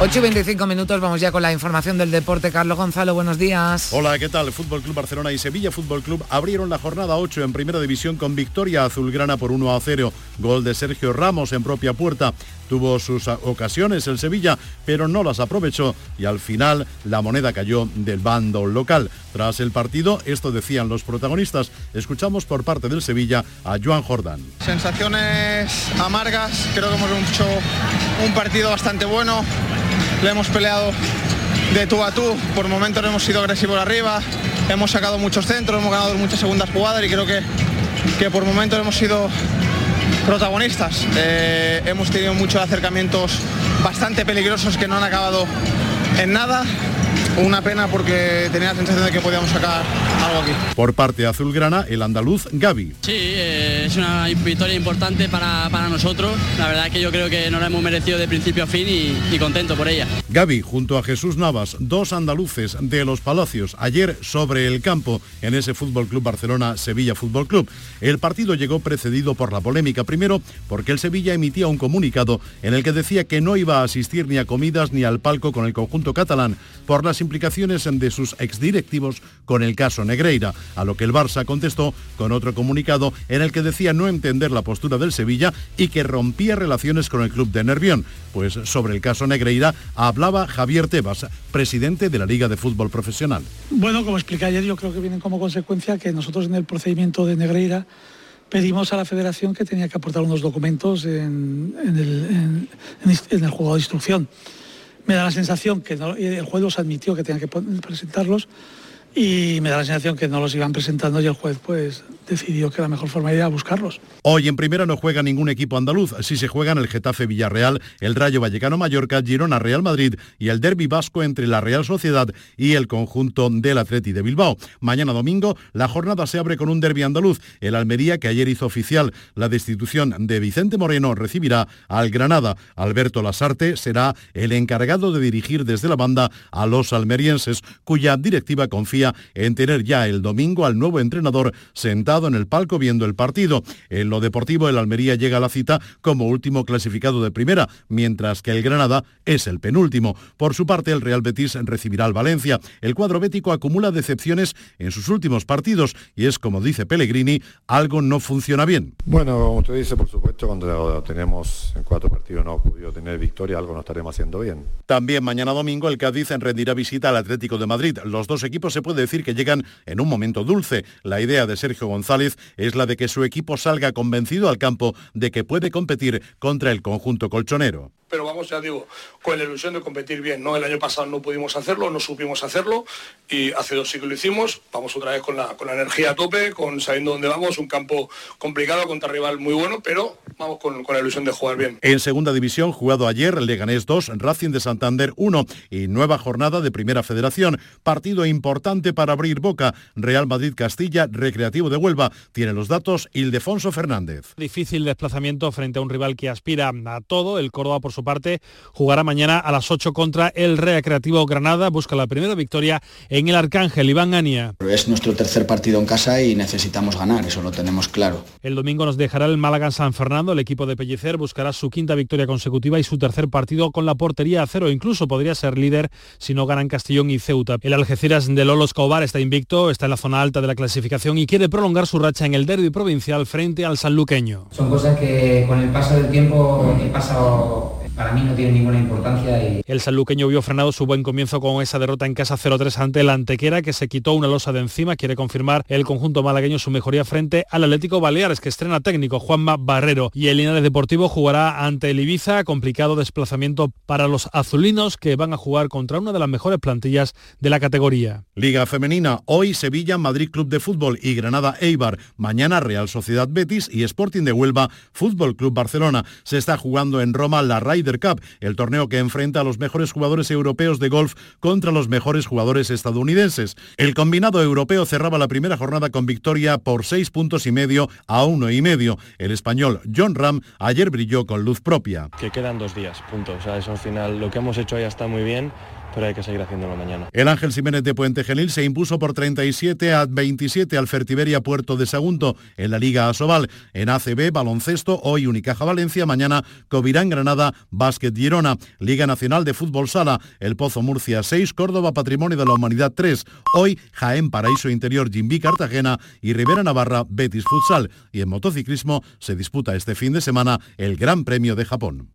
S1: 8 y 25 minutos, vamos ya con la información del deporte. Carlos Gonzalo, buenos días.
S29: Hola, ¿qué tal? Fútbol Club Barcelona y Sevilla Fútbol Club abrieron la jornada 8 en Primera División con victoria azulgrana por 1 a 0. Gol de Sergio Ramos en propia puerta. Tuvo sus ocasiones el Sevilla, pero no las aprovechó y al final la moneda cayó del bando local. Tras el partido, esto decían los protagonistas. Escuchamos por parte del Sevilla a Joan Jordán.
S23: Sensaciones amargas, creo que hemos hecho un partido bastante bueno. Le hemos peleado de tú a tú, por momentos hemos sido agresivos arriba, hemos sacado muchos centros, hemos ganado muchas segundas jugadas y creo que, que por momentos hemos sido protagonistas. Eh, hemos tenido muchos acercamientos bastante peligrosos que no han acabado en nada. Una pena porque tenía la sensación de que podíamos sacar algo aquí.
S29: Por parte azulgrana, el andaluz Gaby.
S30: Sí, eh, es una victoria importante para, para, nosotros. La verdad es que yo creo que nos la hemos merecido de principio a fin y, y contento por ella.
S29: Gaby junto a Jesús Navas, dos andaluces de los Palacios, ayer sobre el campo en ese Fútbol Club Barcelona Sevilla Fútbol Club. El partido llegó precedido por la polémica, primero porque el Sevilla emitía un comunicado en el que decía que no iba a asistir ni a comidas ni al palco con el conjunto catalán por las implicaciones de sus exdirectivos con el caso Negreira, a lo que el Barça contestó con otro comunicado en el que decía no entender la postura del Sevilla y que rompía relaciones con el club de Nervión. Pues sobre el caso Negreira hablaba Javier Tebas, presidente de la Liga de Fútbol Profesional.
S31: Bueno, como expliqué ayer, yo creo que vienen como consecuencia que nosotros en el procedimiento de Negreira pedimos a la federación que tenía que aportar unos documentos en, el, en, en el juego de instrucción me da la sensación que no, el juez los admitió que tenían que presentarlos y me da la sensación que no los iban presentando y el juez pues decidió que la mejor forma era buscarlos.
S29: Hoy en primera no juega ningún equipo andaluz, si se juegan el Getafe Villarreal, el Rayo Vallecano Mallorca, Girona Real Madrid y el Derby Vasco entre la Real Sociedad y el conjunto del Atleti de Bilbao. Mañana domingo la jornada se abre con un derby andaluz. El Almería, que ayer hizo oficial la destitución de Vicente Moreno, recibirá al Granada. Alberto Lasarte será el encargado de dirigir desde la banda a los almerienses, cuya directiva confía en tener ya el domingo al nuevo entrenador sentado en el palco viendo el partido. En lo deportivo, el Almería llega a la cita como último clasificado de primera, mientras que el Granada es el penúltimo. Por su parte, el Real Betis recibirá al Valencia. El cuadro bético acumula decepciones en sus últimos partidos y es, como dice Pellegrini, algo no funciona bien.
S32: Bueno, como usted dice, por supuesto, cuando tenemos en cuatro partidos no podido tener victoria, algo no estaremos haciendo bien.
S29: También mañana domingo el Cádiz rendirá visita al Atlético de Madrid. Los dos equipos se puede decir que llegan en un momento dulce. La idea de Sergio González es la de que su equipo salga convencido al campo de que puede competir contra el conjunto colchonero
S33: pero vamos, ya digo, con la ilusión de competir bien. ¿no? El año pasado no pudimos hacerlo, no supimos hacerlo y hace dos que lo hicimos. Vamos otra vez con la, con la energía a tope, con sabiendo dónde vamos, un campo complicado contra rival muy bueno, pero vamos con, con la ilusión de jugar bien.
S29: En segunda división, jugado ayer, Leganés 2, Racing de Santander 1 y nueva jornada de Primera Federación. Partido importante para abrir boca. Real Madrid-Castilla, Recreativo de Huelva. Tiene los datos Ildefonso Fernández.
S34: Difícil desplazamiento frente a un rival que aspira a todo. El Córdoba, por su parte, jugará mañana a las 8 contra el Recreativo Granada. Busca la primera victoria en el Arcángel. Iván Ania.
S35: Es nuestro tercer partido en casa y necesitamos ganar, eso lo tenemos claro.
S34: El domingo nos dejará el Málaga San Fernando. El equipo de Pellicer buscará su quinta victoria consecutiva y su tercer partido con la portería a cero. Incluso podría ser líder si no ganan Castellón y Ceuta. El Algeciras de Lolo Escobar está invicto, está en la zona alta de la clasificación y quiere prolongar su racha en el derby provincial frente al sanluqueño.
S36: Son cosas que con el paso del tiempo he pasado
S37: para mí no tiene ninguna importancia. Y...
S38: El sanluqueño vio frenado su buen comienzo con esa derrota en casa 0-3 ante el Antequera, que se quitó una losa de encima. Quiere confirmar el conjunto malagueño su mejoría frente al Atlético Baleares, que estrena técnico Juanma Barrero. Y el Linares Deportivo jugará ante el Ibiza, complicado desplazamiento para los azulinos, que van a jugar contra una de las mejores plantillas de la categoría.
S29: Liga Femenina, hoy Sevilla, Madrid Club de Fútbol y Granada Eibar. Mañana Real Sociedad Betis y Sporting de Huelva, Fútbol Club Barcelona. Se está jugando en Roma la El torneo que enfrenta a los mejores jugadores europeos de golf contra los mejores jugadores estadounidenses. El combinado europeo cerraba la primera jornada con victoria por seis puntos y medio a uno y medio. El español John Ram ayer brilló con luz propia.
S39: Que quedan dos días, punto. O eso al final, lo que hemos hecho ya está muy bien pero hay que seguir haciéndolo mañana.
S29: El Ángel Jiménez de Puente Genil se impuso por 37 a 27 al Fertiberia Puerto de Sagunto en la Liga Asobal. En ACB, baloncesto, hoy Unicaja Valencia, mañana Covirán Granada, Básquet Girona. Liga Nacional de Fútbol Sala, El Pozo Murcia 6, Córdoba Patrimonio de la Humanidad 3. Hoy Jaén Paraíso Interior, Jimbi Cartagena y Rivera Navarra, Betis Futsal. Y en motociclismo se disputa este fin de semana el Gran Premio de Japón.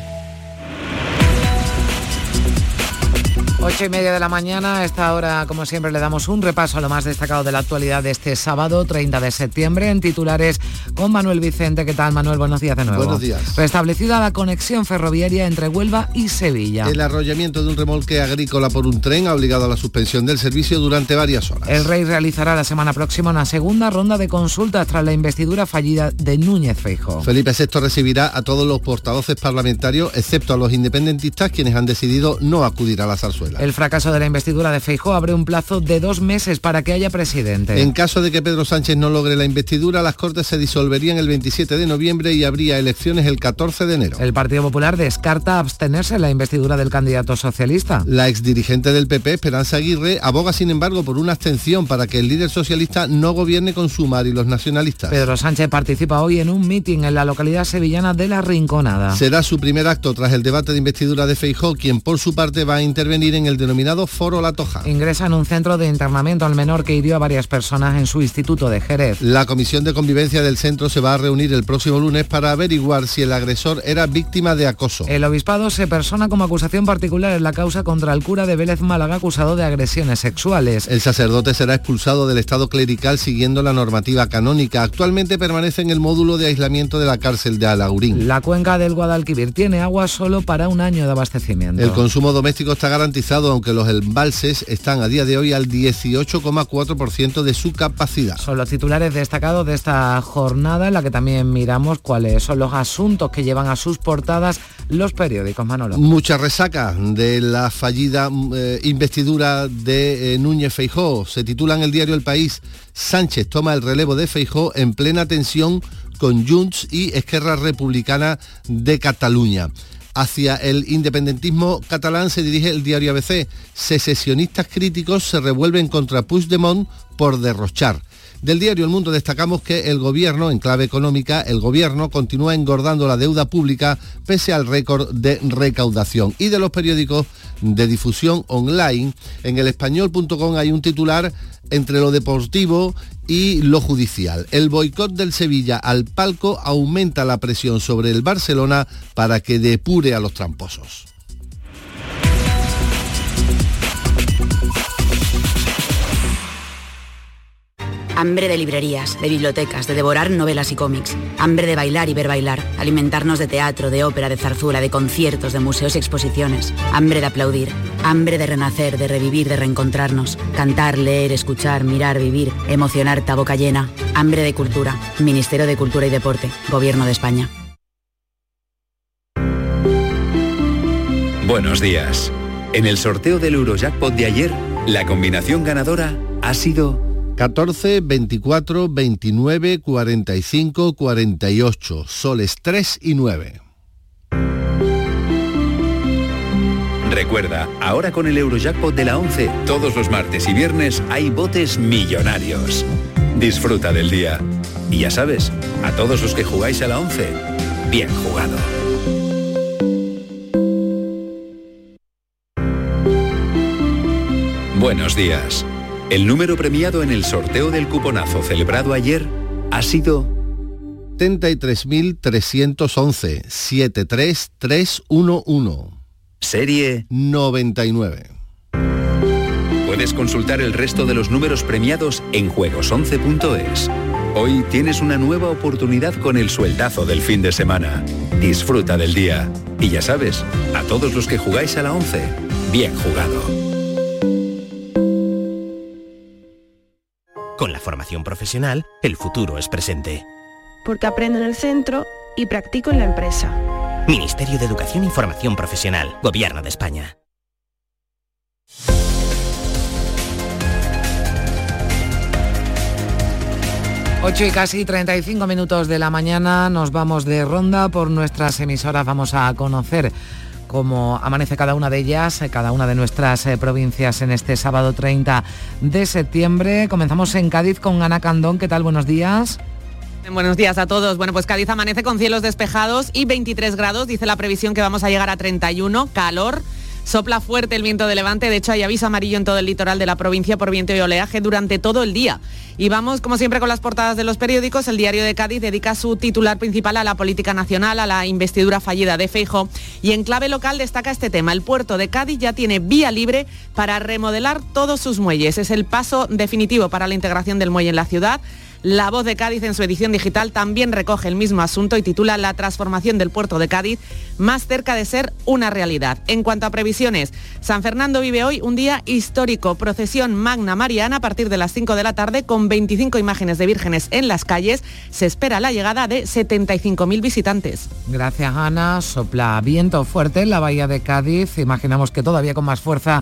S1: Ocho y media de la mañana, a esta hora, como siempre, le damos un repaso a lo más destacado de la actualidad de este sábado, 30 de septiembre, en titulares con Manuel Vicente. ¿Qué tal, Manuel? Buenos días de nuevo.
S15: Buenos días.
S1: Restablecida la conexión ferroviaria entre Huelva y Sevilla.
S15: El arrollamiento de un remolque agrícola por un tren ha obligado a la suspensión del servicio durante varias horas.
S1: El Rey realizará la semana próxima una segunda ronda de consultas tras la investidura fallida de Núñez Feijóo.
S15: Felipe VI recibirá a todos los portavoces parlamentarios, excepto a los independentistas, quienes han decidido no acudir a la zarzuela.
S1: El fracaso de la investidura de Feijó abre un plazo de dos meses para que haya presidente.
S15: En caso de que Pedro Sánchez no logre la investidura, las Cortes se disolverían el 27 de noviembre y habría elecciones el 14 de enero.
S1: El Partido Popular descarta abstenerse en la investidura del candidato socialista.
S15: La exdirigente del PP, Esperanza Aguirre, aboga sin embargo por una abstención para que el líder socialista no gobierne con Sumar y los nacionalistas.
S1: Pedro Sánchez participa hoy en un mitin en la localidad sevillana de La Rinconada.
S15: Será su primer acto tras el debate de investidura de Feijó, quien por su parte va a intervenir en el denominado Foro La Toja.
S1: Ingresa en un centro de internamiento al menor que hirió a varias personas en su instituto de Jerez.
S15: La comisión de convivencia del centro se va a reunir el próximo lunes para averiguar si el agresor era víctima de acoso.
S1: El obispado se persona como acusación particular en la causa contra el cura de Vélez Málaga acusado de agresiones sexuales.
S15: El sacerdote será expulsado del estado clerical siguiendo la normativa canónica. Actualmente permanece en el módulo de aislamiento de la cárcel de Alaurín.
S1: La cuenca del Guadalquivir tiene agua solo para un año de abastecimiento.
S15: El consumo doméstico está garantizado, aunque los embalses están a día de hoy al 18,4% de su capacidad.
S1: Son los titulares destacados de esta jornada en la que también miramos cuáles son los asuntos que llevan a sus portadas los periódicos, Manolo.
S15: Mucha resaca de la fallida eh, investidura de eh, Núñez Feijó. Se titula en el diario El País, Sánchez toma el relevo de Feijó en plena tensión con Junts y Esquerra Republicana de Cataluña. Hacia el independentismo catalán se dirige el diario ABC. Secesionistas críticos se revuelven contra Puigdemont por derrochar. Del diario El Mundo destacamos que el gobierno, en clave económica, el gobierno continúa engordando la deuda pública pese al récord de recaudación. Y de los periódicos de difusión online, en el español.com hay un titular entre lo deportivo y lo judicial. El boicot del Sevilla al palco aumenta la presión sobre el Barcelona para que depure a los tramposos.
S40: Hambre de librerías, de bibliotecas, de devorar novelas y cómics. Hambre de bailar y ver bailar. Alimentarnos de teatro, de ópera, de zarzuela, de conciertos, de museos y exposiciones. Hambre de aplaudir. Hambre de renacer, de revivir, de reencontrarnos. Cantar, leer, escuchar, mirar, vivir. Emocionarte a boca llena. Hambre de cultura. Ministerio de Cultura y Deporte. Gobierno de España.
S3: Buenos días. En el sorteo del Eurojackpot de ayer, la combinación ganadora ha sido
S15: 14, 24, 29, 45, 48. Soles 3 y 9.
S3: Recuerda, ahora con el Eurojackpot de la 11, todos los martes y viernes hay botes millonarios. Disfruta del día. Y ya sabes, a todos los que jugáis a la 11, bien jugado. Buenos días. El número premiado en el sorteo del cuponazo celebrado ayer ha sido
S15: 73.311 73311
S3: Serie
S15: 99.
S3: Puedes consultar el resto de los números premiados en juegos11.es. Hoy tienes una nueva oportunidad con el sueldazo del fin de semana. Disfruta del día. Y ya sabes, a todos los que jugáis a la 11, bien jugado.
S41: Con la formación profesional, el futuro es presente.
S42: Porque aprendo en el centro y practico en la empresa.
S41: Ministerio de Educación y Formación Profesional, Gobierno de España.
S1: Ocho y casi 35 minutos de la mañana nos vamos de ronda por nuestras emisoras. Vamos a conocer cómo amanece cada una de ellas, eh, cada una de nuestras eh, provincias en este sábado 30 de septiembre. Comenzamos en Cádiz con Ana Candón. ¿Qué tal? Buenos días.
S43: Buenos días a todos. Bueno, pues Cádiz amanece con cielos despejados y 23 grados. Dice la previsión que vamos a llegar a 31. Calor. Sopla fuerte el viento de levante, de hecho hay aviso amarillo en todo el litoral de la provincia por viento y oleaje durante todo el día. Y vamos, como siempre, con las portadas de los periódicos. El diario de Cádiz dedica su titular principal a la política nacional, a la investidura fallida de Feijo. Y en clave local destaca este tema. El puerto de Cádiz ya tiene vía libre para remodelar todos sus muelles. Es el paso definitivo para la integración del muelle en la ciudad. La Voz de Cádiz en su edición digital también recoge el mismo asunto y titula La transformación del puerto de Cádiz más cerca de ser una realidad. En cuanto a previsiones, San Fernando vive hoy un día histórico, procesión magna mariana a partir de las 5 de la tarde con 25 imágenes de vírgenes en las calles. Se espera la llegada de 75.000 visitantes.
S1: Gracias Ana, sopla viento fuerte en la bahía de Cádiz, imaginamos que todavía con más fuerza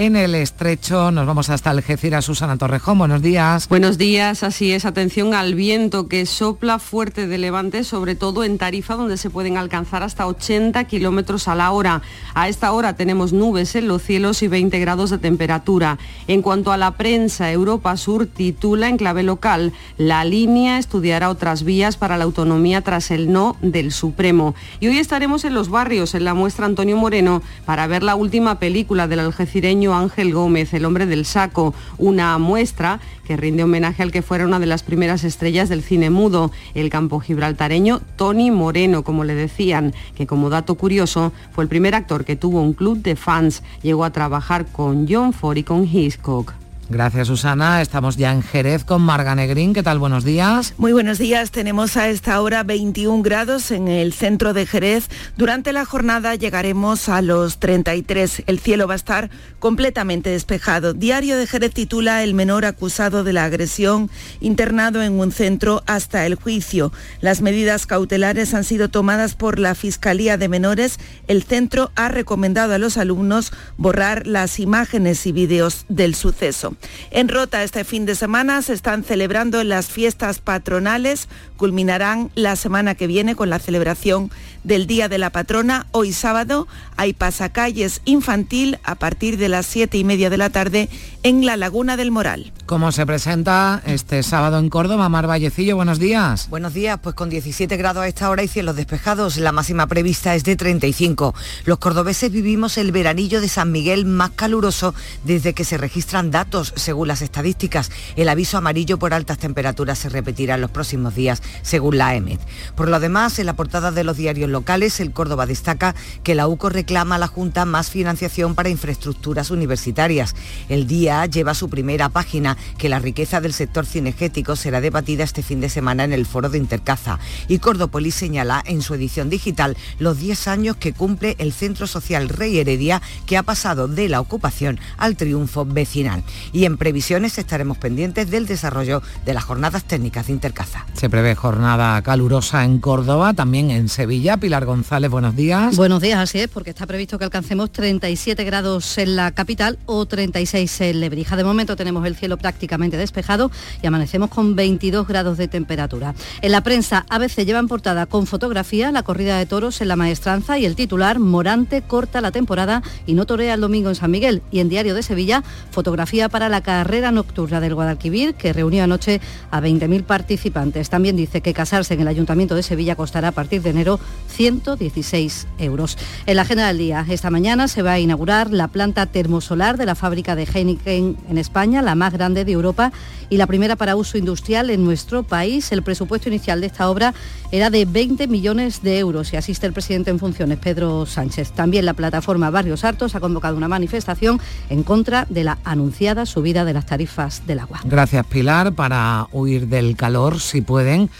S1: en el estrecho. Nos vamos hasta Algeciras, Susana Torrejón. Buenos días.
S44: Buenos días, así es. Atención al viento que sopla fuerte de levante, sobre todo en Tarifa, donde se pueden alcanzar hasta 80 kilómetros a la hora. A esta hora tenemos nubes en los cielos y 20 grados de temperatura. En cuanto a la prensa, Europa Sur titula en clave local, la línea estudiará otras vías para la autonomía tras el no del Supremo. Y hoy estaremos en los barrios, en la muestra Antonio Moreno, para ver la última película del algecireño Ángel Gómez, el hombre del saco, una muestra que rinde homenaje al que fuera una de las primeras estrellas del cine mudo, el campo gibraltareño Tony Moreno, como le decían, que como dato curioso fue el primer actor que tuvo un club de fans, llegó a trabajar con John Ford y con Hitchcock.
S1: Gracias Susana. Estamos ya en Jerez con Marga Negrín. ¿Qué tal? Buenos días.
S45: Muy buenos días. Tenemos a esta hora 21 grados en el centro de Jerez. Durante la jornada llegaremos a los 33. El cielo va a estar completamente despejado. Diario de Jerez titula El menor acusado de la agresión internado en un centro hasta el juicio. Las medidas cautelares han sido tomadas por la Fiscalía de Menores. El centro ha recomendado a los alumnos borrar las imágenes y vídeos del suceso. En Rota este fin de semana se están celebrando las fiestas patronales, culminarán la semana que viene con la celebración del Día de la Patrona. Hoy sábado hay pasacalles infantil a partir de las siete y media de la tarde en la Laguna del Moral.
S1: ¿Cómo se presenta este sábado en Córdoba? Mar Vallecillo, buenos días.
S46: Buenos días, pues con 17 grados a esta hora y cielos despejados, la máxima prevista es de 35. Los cordobeses vivimos el veranillo de San Miguel más caluroso desde que se registran datos, según las estadísticas. El aviso amarillo por altas temperaturas se repetirá en los próximos días, según la EMET. Por lo demás, en la portada de los diarios locales, el Córdoba destaca que la UCO reclama a la Junta más financiación para infraestructuras universitarias. El día lleva su primera página que la riqueza del sector cinegético será debatida este fin de semana en el foro de Intercaza. Y Cordópolis señala en su edición digital los 10 años que cumple el Centro Social Rey Heredia, que ha pasado de la ocupación al triunfo vecinal. Y en previsiones estaremos pendientes del desarrollo de las jornadas técnicas de Intercaza.
S1: Se prevé jornada calurosa en Córdoba, también en Sevilla. Pilar González, buenos días.
S47: Buenos días, así es, porque está previsto que alcancemos 37 grados en la capital o 36 en Lebrija. De momento tenemos el cielo prácticamente despejado y amanecemos con 22 grados de temperatura. En la prensa ABC lleva en portada con fotografía la corrida de toros en la maestranza y el titular Morante corta la temporada y no torea el domingo en San Miguel. Y en Diario de Sevilla, fotografía para la carrera nocturna del Guadalquivir que reunió anoche a 20.000 participantes. También dice que casarse en el Ayuntamiento de Sevilla costará a partir de enero 116 euros. En la agenda del día, esta mañana se va a inaugurar la planta termosolar de la fábrica de Heineken en España, la más grande de Europa y la primera para uso industrial en nuestro país. El presupuesto inicial de esta obra era de 20 millones de euros y asiste el presidente en funciones, Pedro Sánchez. También la plataforma Barrios Hartos ha convocado una manifestación en contra de la anunciada subida de las tarifas del agua.
S1: Gracias Pilar. Para huir del calor, si pueden,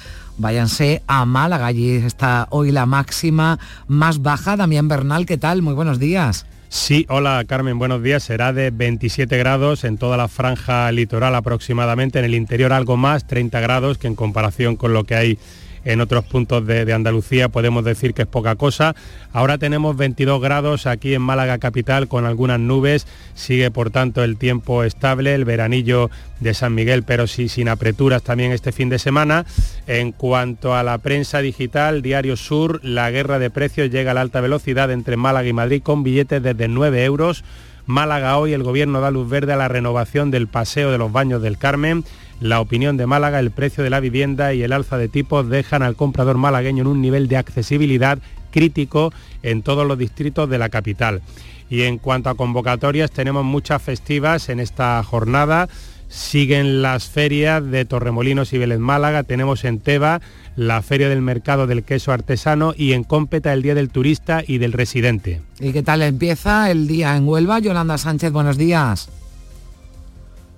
S1: váyanse a Málaga. Allí está hoy la máxima más baja. Damián Bernal, ¿qué tal? Muy buenos días.
S48: Sí, hola Carmen, buenos días. Será de 27 grados en toda la franja litoral aproximadamente, en el interior algo más, 30 grados, que en comparación con lo que hay en otros puntos de, Andalucía podemos decir que es poca cosa. Ahora tenemos 22 grados aquí en Málaga capital con algunas nubes, sigue por tanto el tiempo estable, el veranillo de San Miguel, pero sí sin apreturas también este fin de semana. En cuanto a la prensa digital, Diario Sur, la guerra de precios llega a la alta velocidad entre Málaga y Madrid con billetes desde 9 euros. Málaga hoy el gobierno da luz verde a la renovación del paseo de los baños del Carmen. La opinión de Málaga, el precio de la vivienda y el alza de tipos dejan al comprador malagueño en un nivel de accesibilidad crítico en todos los distritos de la capital. Y en cuanto a convocatorias, tenemos muchas festivas en esta jornada. Siguen las ferias de Torremolinos y Vélez Málaga. Tenemos en Teba la Feria del Mercado del Queso Artesano y en Cómpeta el Día del Turista y del Residente.
S1: ¿Y qué tal empieza el día en Huelva? Yolanda Sánchez, buenos días.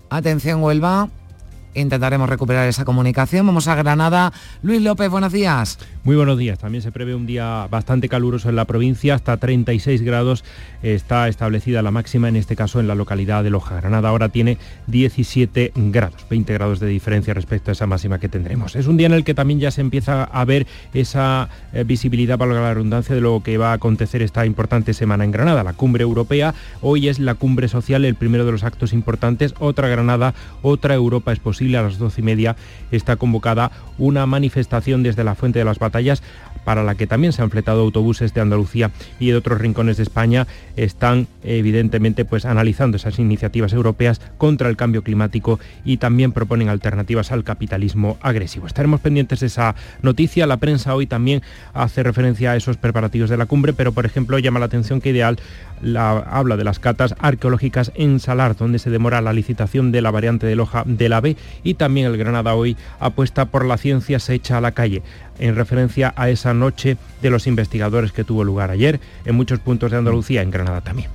S1: Atención Huelva. Intentaremos recuperar esa comunicación. Vamos a Granada. Luis López, buenos días.
S25: Muy buenos días. También se prevé un día bastante caluroso en la provincia. Hasta 36 grados está establecida la máxima, en este caso en la localidad de Loja. Granada ahora tiene 17 grados, 20 grados de diferencia respecto a esa máxima que tendremos. Es un día en el que también ya se empieza a ver esa eh, visibilidad, para la redundancia, de lo que va a acontecer esta importante semana en Granada. La cumbre europea. Hoy es la cumbre social, el primero de los actos importantes. Otra Granada, otra Europa es posible a las doce y media está convocada una manifestación desde la Fuente de las Batallas para la que también se han fletado autobuses de Andalucía y de otros rincones de España, están evidentemente pues analizando esas iniciativas europeas contra el cambio climático y también proponen alternativas al capitalismo agresivo. Estaremos pendientes de esa noticia. La prensa hoy también hace referencia a esos preparativos de la cumbre, pero por ejemplo llama la atención que Ideal habla de las catas arqueológicas en Salar, donde se demora la licitación de la variante de Loja de la B y también el Granada hoy apuesta por la ciencia se echa a la calle en referencia a esa noche de los investigadores que tuvo lugar ayer en muchos puntos de Andalucía, en Granada también.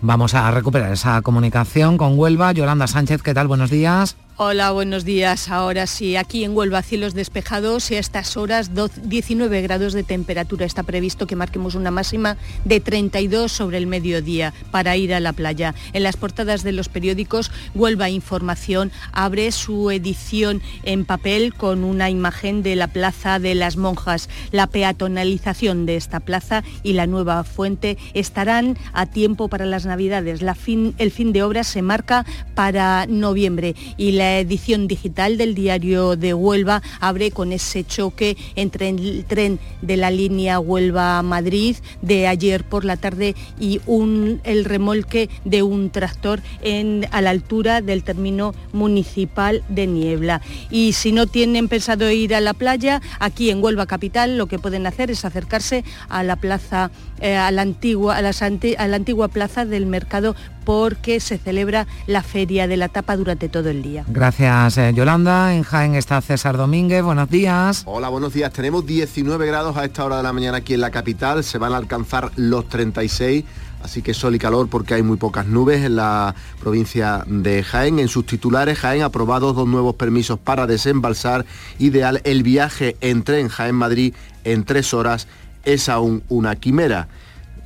S1: Vamos a recuperar esa comunicación con Huelva. Yolanda Sánchez, ¿qué tal? Buenos días.
S49: Hola, buenos días. Ahora sí, aquí en Huelva cielos despejados y a estas horas 19 grados de temperatura. Está previsto que marquemos una máxima de 32 sobre el mediodía para ir a la playa. En las portadas de los periódicos, Huelva Información abre su edición en papel con una imagen de la Plaza de las Monjas. La peatonalización de esta plaza y la nueva fuente estarán a tiempo para las Navidades. el fin de obra se marca para noviembre y la la edición digital del diario de Huelva abre con ese choque entre el tren de la línea Huelva-Madrid de ayer por la tarde y un, el remolque de un tractor en, a la altura del término municipal de Niebla. Y si no tienen pensado ir a la playa, aquí en Huelva Capital lo que pueden hacer es acercarse a la plaza, eh, a, la antigua, a, a la antigua plaza del mercado porque se celebra la feria de la tapa durante todo el día.
S1: Gracias, eh, Yolanda. En Jaén está César Domínguez. Buenos días.
S15: Hola, buenos días. Tenemos 19 grados a esta hora de la mañana aquí en la capital. Se van a alcanzar los 36 así que sol y calor porque hay muy pocas nubes en la provincia de Jaén. En sus titulares, Jaén ha aprobado dos nuevos permisos para desembalsar. Ideal, el viaje en tren Jaén-Madrid en tres horas es aún una quimera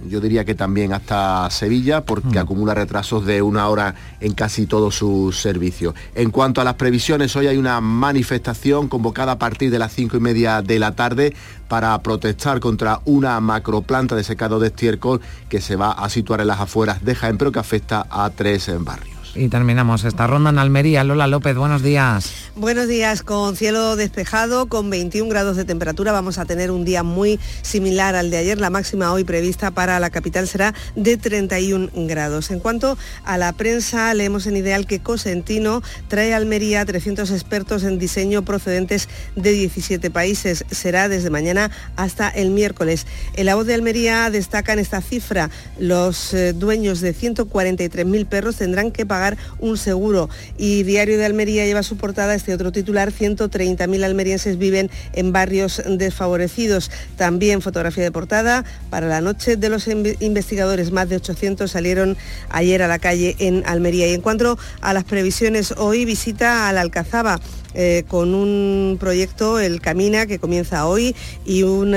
S15: yo diría que también hasta Sevilla, porque mm. acumula retrasos de una hora en casi todos sus servicios. En cuanto a las previsiones, hoy hay una manifestación convocada a partir de las cinco y media de la tarde para protestar contra una macroplanta de secado de estiércol que se va a situar en las afueras de Jaén, pero que afecta a tres barrios.
S1: Y terminamos esta ronda en Almería. Lola López, buenos días.
S50: Buenos días, con cielo despejado, con 21 grados de temperatura. Vamos a tener un día muy similar al de ayer. La máxima hoy prevista para la capital será de 31 grados. En cuanto a la prensa, leemos en Ideal que Cosentino trae a Almería 300 expertos en diseño procedentes de 17 países. Será desde mañana hasta el miércoles. En la voz de Almería destacan esta cifra. Los eh, dueños de 143.000 perros tendrán que pagar un seguro. Y Diario de Almería lleva su portada este otro titular, 130.000 almerienses viven en barrios desfavorecidos. También fotografía de portada para la noche de los investigadores. Más de 800 salieron ayer a la calle en Almería. Y en cuanto a las previsiones, hoy visita a la Alcazaba. Eh, con un proyecto, el Camina, que comienza hoy, y un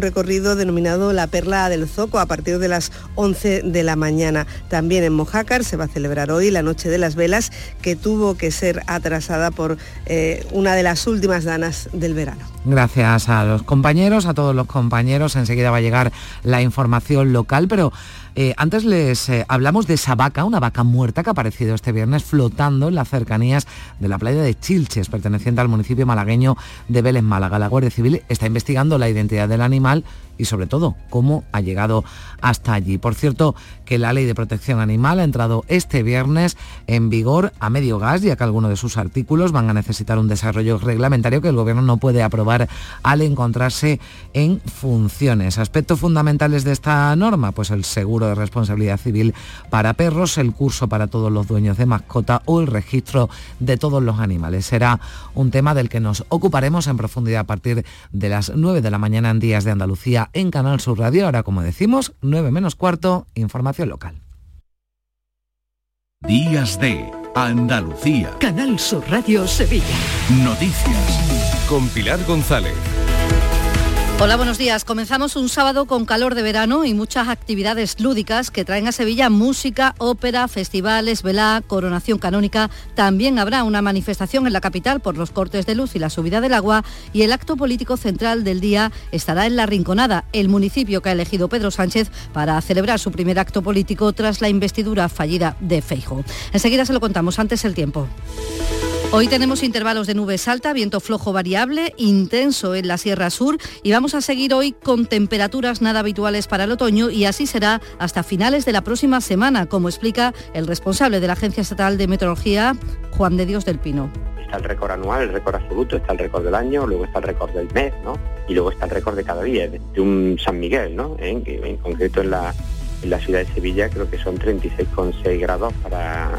S50: recorrido denominado La Perla del Zoco a partir de las 11 de la mañana. También en Mojácar se va a celebrar hoy la Noche de las Velas, que tuvo que ser atrasada por eh, una de las últimas danas del verano.
S1: Gracias a los compañeros, a todos los compañeros. Enseguida va a llegar la información local, pero eh, antes les eh, hablamos de esa vaca, una vaca muerta que ha aparecido este viernes flotando en las cercanías de la playa de Chilches, perteneciente al municipio malagueño de Vélez, Málaga. La Guardia Civil está investigando la identidad del animal y sobre todo cómo ha llegado hasta allí. Por cierto, que la ley de protección animal ha entrado este viernes en vigor a medio gas, ya que algunos de sus artículos van a necesitar un desarrollo reglamentario que el Gobierno no puede aprobar al encontrarse en funciones. Aspectos fundamentales de esta norma, pues el seguro de responsabilidad civil para perros, el curso para todos los dueños de mascota o el registro de todos los animales. Será un tema del que nos ocuparemos en profundidad a partir de las 9 de la mañana en Días de Andalucía en Canal Sur Radio. Ahora, como decimos, 9 menos cuarto, información local.
S3: Días de Andalucía.
S51: Canal Sur Radio Sevilla.
S3: Noticias. Con Pilar González.
S47: Hola, buenos días. Comenzamos un sábado con calor de verano y muchas actividades lúdicas que traen a Sevilla música, ópera, festivales, velá, coronación canónica. También habrá una manifestación en la capital por los cortes de luz y la subida del agua y el acto político central del día estará en La Rinconada, el municipio que ha elegido Pedro Sánchez para celebrar su primer acto político tras la investidura fallida de Feijo. Enseguida se lo contamos antes el tiempo. Hoy tenemos intervalos de nubes alta, viento flojo variable, intenso en la Sierra Sur y vamos a seguir hoy con temperaturas nada habituales para el otoño y así será hasta finales de la próxima semana, como explica el responsable de la Agencia Estatal de Meteorología, Juan de Dios del Pino.
S52: Está el récord anual, el récord absoluto, está el récord del año, luego está el récord del mes, ¿no? Y luego está el récord de cada día, de un San Miguel, ¿no? En, en concreto en la, en la ciudad de Sevilla creo que son 36,6 grados para,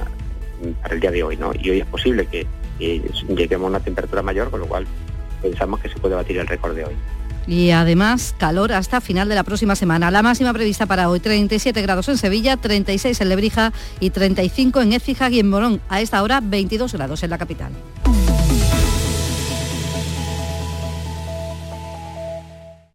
S52: para el día de hoy, ¿no? Y hoy es posible que y lleguemos a una temperatura mayor, con lo cual pensamos que se puede batir el récord de hoy.
S47: Y además calor hasta final de la próxima semana. La máxima prevista para hoy 37 grados en Sevilla, 36 en Lebrija y 35 en Écija y en Morón. A esta hora 22 grados en la capital.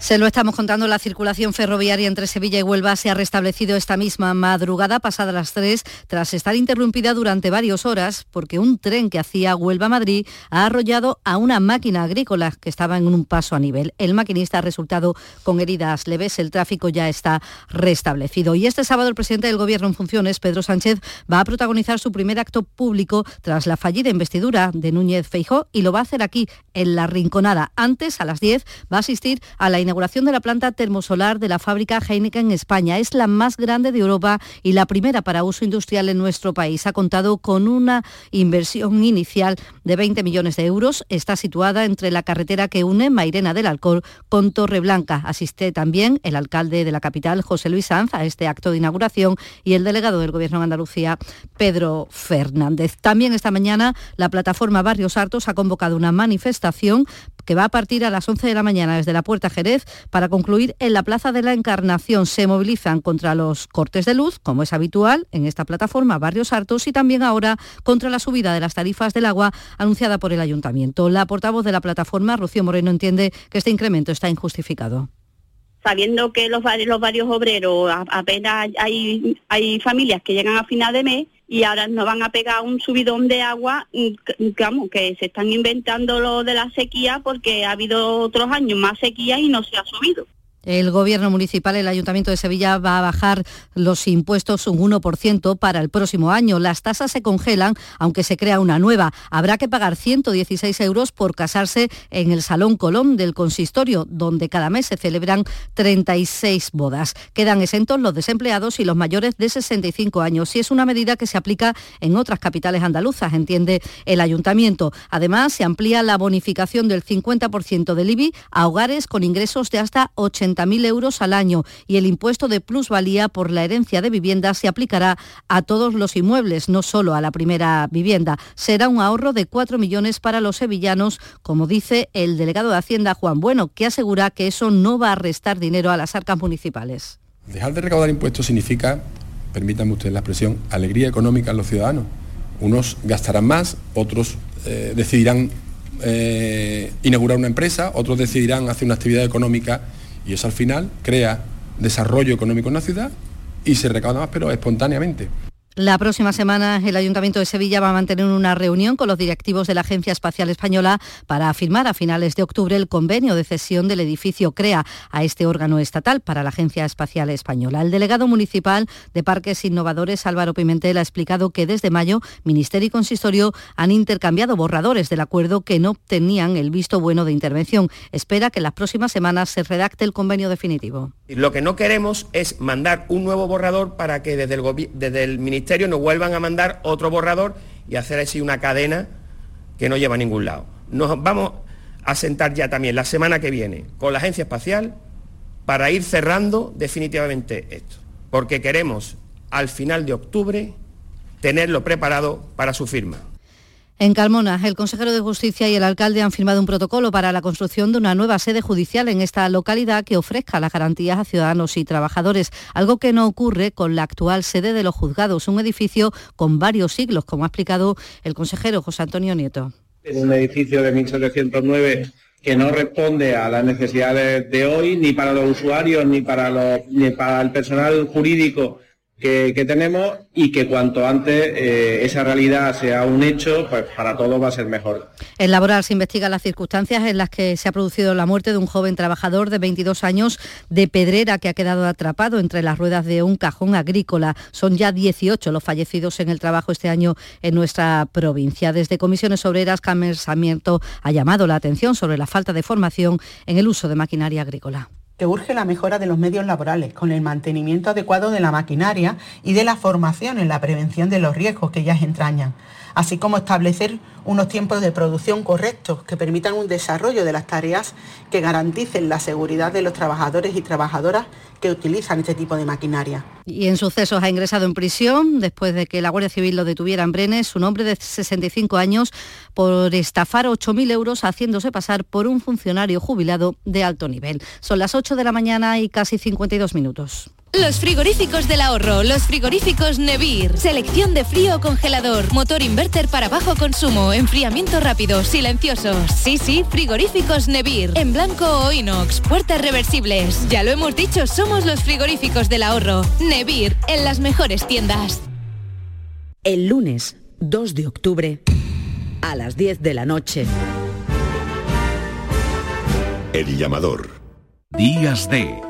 S47: Se lo estamos contando, la circulación ferroviaria entre Sevilla y Huelva se ha restablecido esta misma madrugada, pasada las 3, tras estar interrumpida durante varias horas, porque un tren que hacía Huelva-Madrid ha arrollado a una máquina agrícola que estaba en un paso a nivel. El maquinista ha resultado con heridas leves, el tráfico ya está restablecido. Y este sábado el presidente del Gobierno en funciones, Pedro Sánchez, va a protagonizar su primer acto público tras la fallida investidura de Núñez Feijó y lo va a hacer aquí, en La Rinconada. Antes, a las 10, va a asistir a la inauguración de la planta termosolar de la fábrica Heineken en España. Es la más grande de Europa y la primera para uso industrial en nuestro país. Ha contado con una inversión inicial de 20 millones de euros. Está situada entre la carretera que une Mairena del Alcor con Torreblanca. Asiste también el alcalde de la capital, José Luis Sanz, a este acto de inauguración y el delegado del Gobierno de Andalucía, Pedro Fernández. También esta mañana la plataforma Barrios Hartos ha convocado una manifestación que va a partir a las 11 de la mañana desde la Puerta Jerez Para concluir en la Plaza de la Encarnación. Se movilizan contra los cortes de luz, como es habitual en esta plataforma Barrios Hartos, y también ahora contra la subida de las tarifas del agua anunciada por el Ayuntamiento. La portavoz de la plataforma, Rocío Moreno, entiende que este incremento está injustificado
S53: sabiendo que los, los varios obreros apenas hay, hay familias que llegan a final de mes y ahora nos van a pegar un subidón de agua, digamos, que se están inventando lo de la sequía porque ha habido otros años más sequía y no se ha subido.
S47: El Gobierno municipal, el Ayuntamiento de Sevilla va a bajar los impuestos un 1% para el próximo año. Las tasas se congelan, aunque se crea una nueva. Habrá que pagar 116 euros por casarse en el Salón Colón del Consistorio, donde cada mes se celebran 36 bodas. Quedan exentos los desempleados y los mayores de 65 años. Y es una medida que se aplica en otras capitales andaluzas, entiende el Ayuntamiento. Además, se amplía la bonificación del 50% del IBI a hogares con ingresos de hasta 80 mil euros al año y el impuesto de plusvalía por la herencia de vivienda se aplicará a todos los inmuebles, no solo a la primera vivienda. Será un ahorro de 4 millones para los sevillanos, como dice el delegado de Hacienda Juan Bueno, que asegura que eso no va a restar dinero a las arcas municipales.
S54: Dejar de recaudar impuestos significa, permítanme ustedes la expresión, alegría económica en los ciudadanos. Unos gastarán más, otros eh, decidirán eh, inaugurar una empresa, otros decidirán hacer una actividad económica y eso al final crea desarrollo económico en la ciudad y se recauda más, pero espontáneamente.
S47: La próxima semana el Ayuntamiento de Sevilla va a mantener una reunión con los directivos de la Agencia Espacial Española para firmar a finales de octubre el convenio de cesión del edificio CREA a este órgano estatal para la Agencia Espacial Española. El delegado municipal de Parques Innovadores, Álvaro Pimentel, ha explicado que desde mayo Ministerio y Consistorio han intercambiado borradores del acuerdo que no tenían el visto bueno de intervención. Espera que en las próximas semanas se redacte el convenio definitivo.
S55: Lo que no queremos es mandar un nuevo borrador para que desde el, Ministerio nos vuelvan a mandar otro borrador y hacer así una cadena que no lleva a ningún lado. Nos vamos a sentar ya también la semana que viene con la Agencia Espacial para ir cerrando definitivamente esto, porque queremos al final de octubre tenerlo preparado para su firma.
S47: En Calmona, el consejero de Justicia y el alcalde han firmado un protocolo para la construcción de una nueva sede judicial en esta localidad que ofrezca las garantías a ciudadanos y trabajadores, algo que no ocurre con la actual sede de los juzgados, un edificio con varios siglos, como ha explicado el consejero José Antonio Nieto.
S56: Es un edificio de 1709 que no responde a las necesidades de hoy, ni para los usuarios, ni para, ni para el personal jurídico que, tenemos y que cuanto antes eh, esa realidad sea un hecho, pues para todos va a ser mejor.
S47: En Laboral se investigan las circunstancias en las que se ha producido la muerte de un joven trabajador de 22 años de Pedrera que ha quedado atrapado entre las ruedas de un cajón agrícola. Son ya 18 los fallecidos en el trabajo este año en nuestra provincia. Desde Comisiones Obreras, Carmen Sarmiento ha llamado la atención sobre la falta de formación en el uso de maquinaria agrícola
S57: que urge la mejora de los medios laborales, con el mantenimiento adecuado de la maquinaria y de la formación en la prevención de los riesgos que ellas entrañan, así como establecer unos tiempos de producción correctos que permitan un desarrollo de las tareas que garanticen la seguridad de los trabajadores y trabajadoras que utilizan este tipo de maquinaria.
S47: Y en sucesos ha ingresado en prisión después de que la Guardia Civil lo detuviera en Brenes, un hombre de 65 años, por estafar 8.000 euros haciéndose pasar por un funcionario jubilado de alto nivel. Son las 8 de la mañana y casi 52 minutos.
S2: Los frigoríficos del ahorro, los frigoríficos Nevir. Selección de frío o congelador, motor inverter para bajo consumo, enfriamiento rápido, silenciosos. Sí, sí, frigoríficos Nevir. En blanco o inox, puertas reversibles. Ya lo hemos dicho, somos los frigoríficos del ahorro. Nevir, en las mejores tiendas.
S58: El lunes 2 de octubre, a las 10 de la noche.
S3: El llamador.
S59: Días de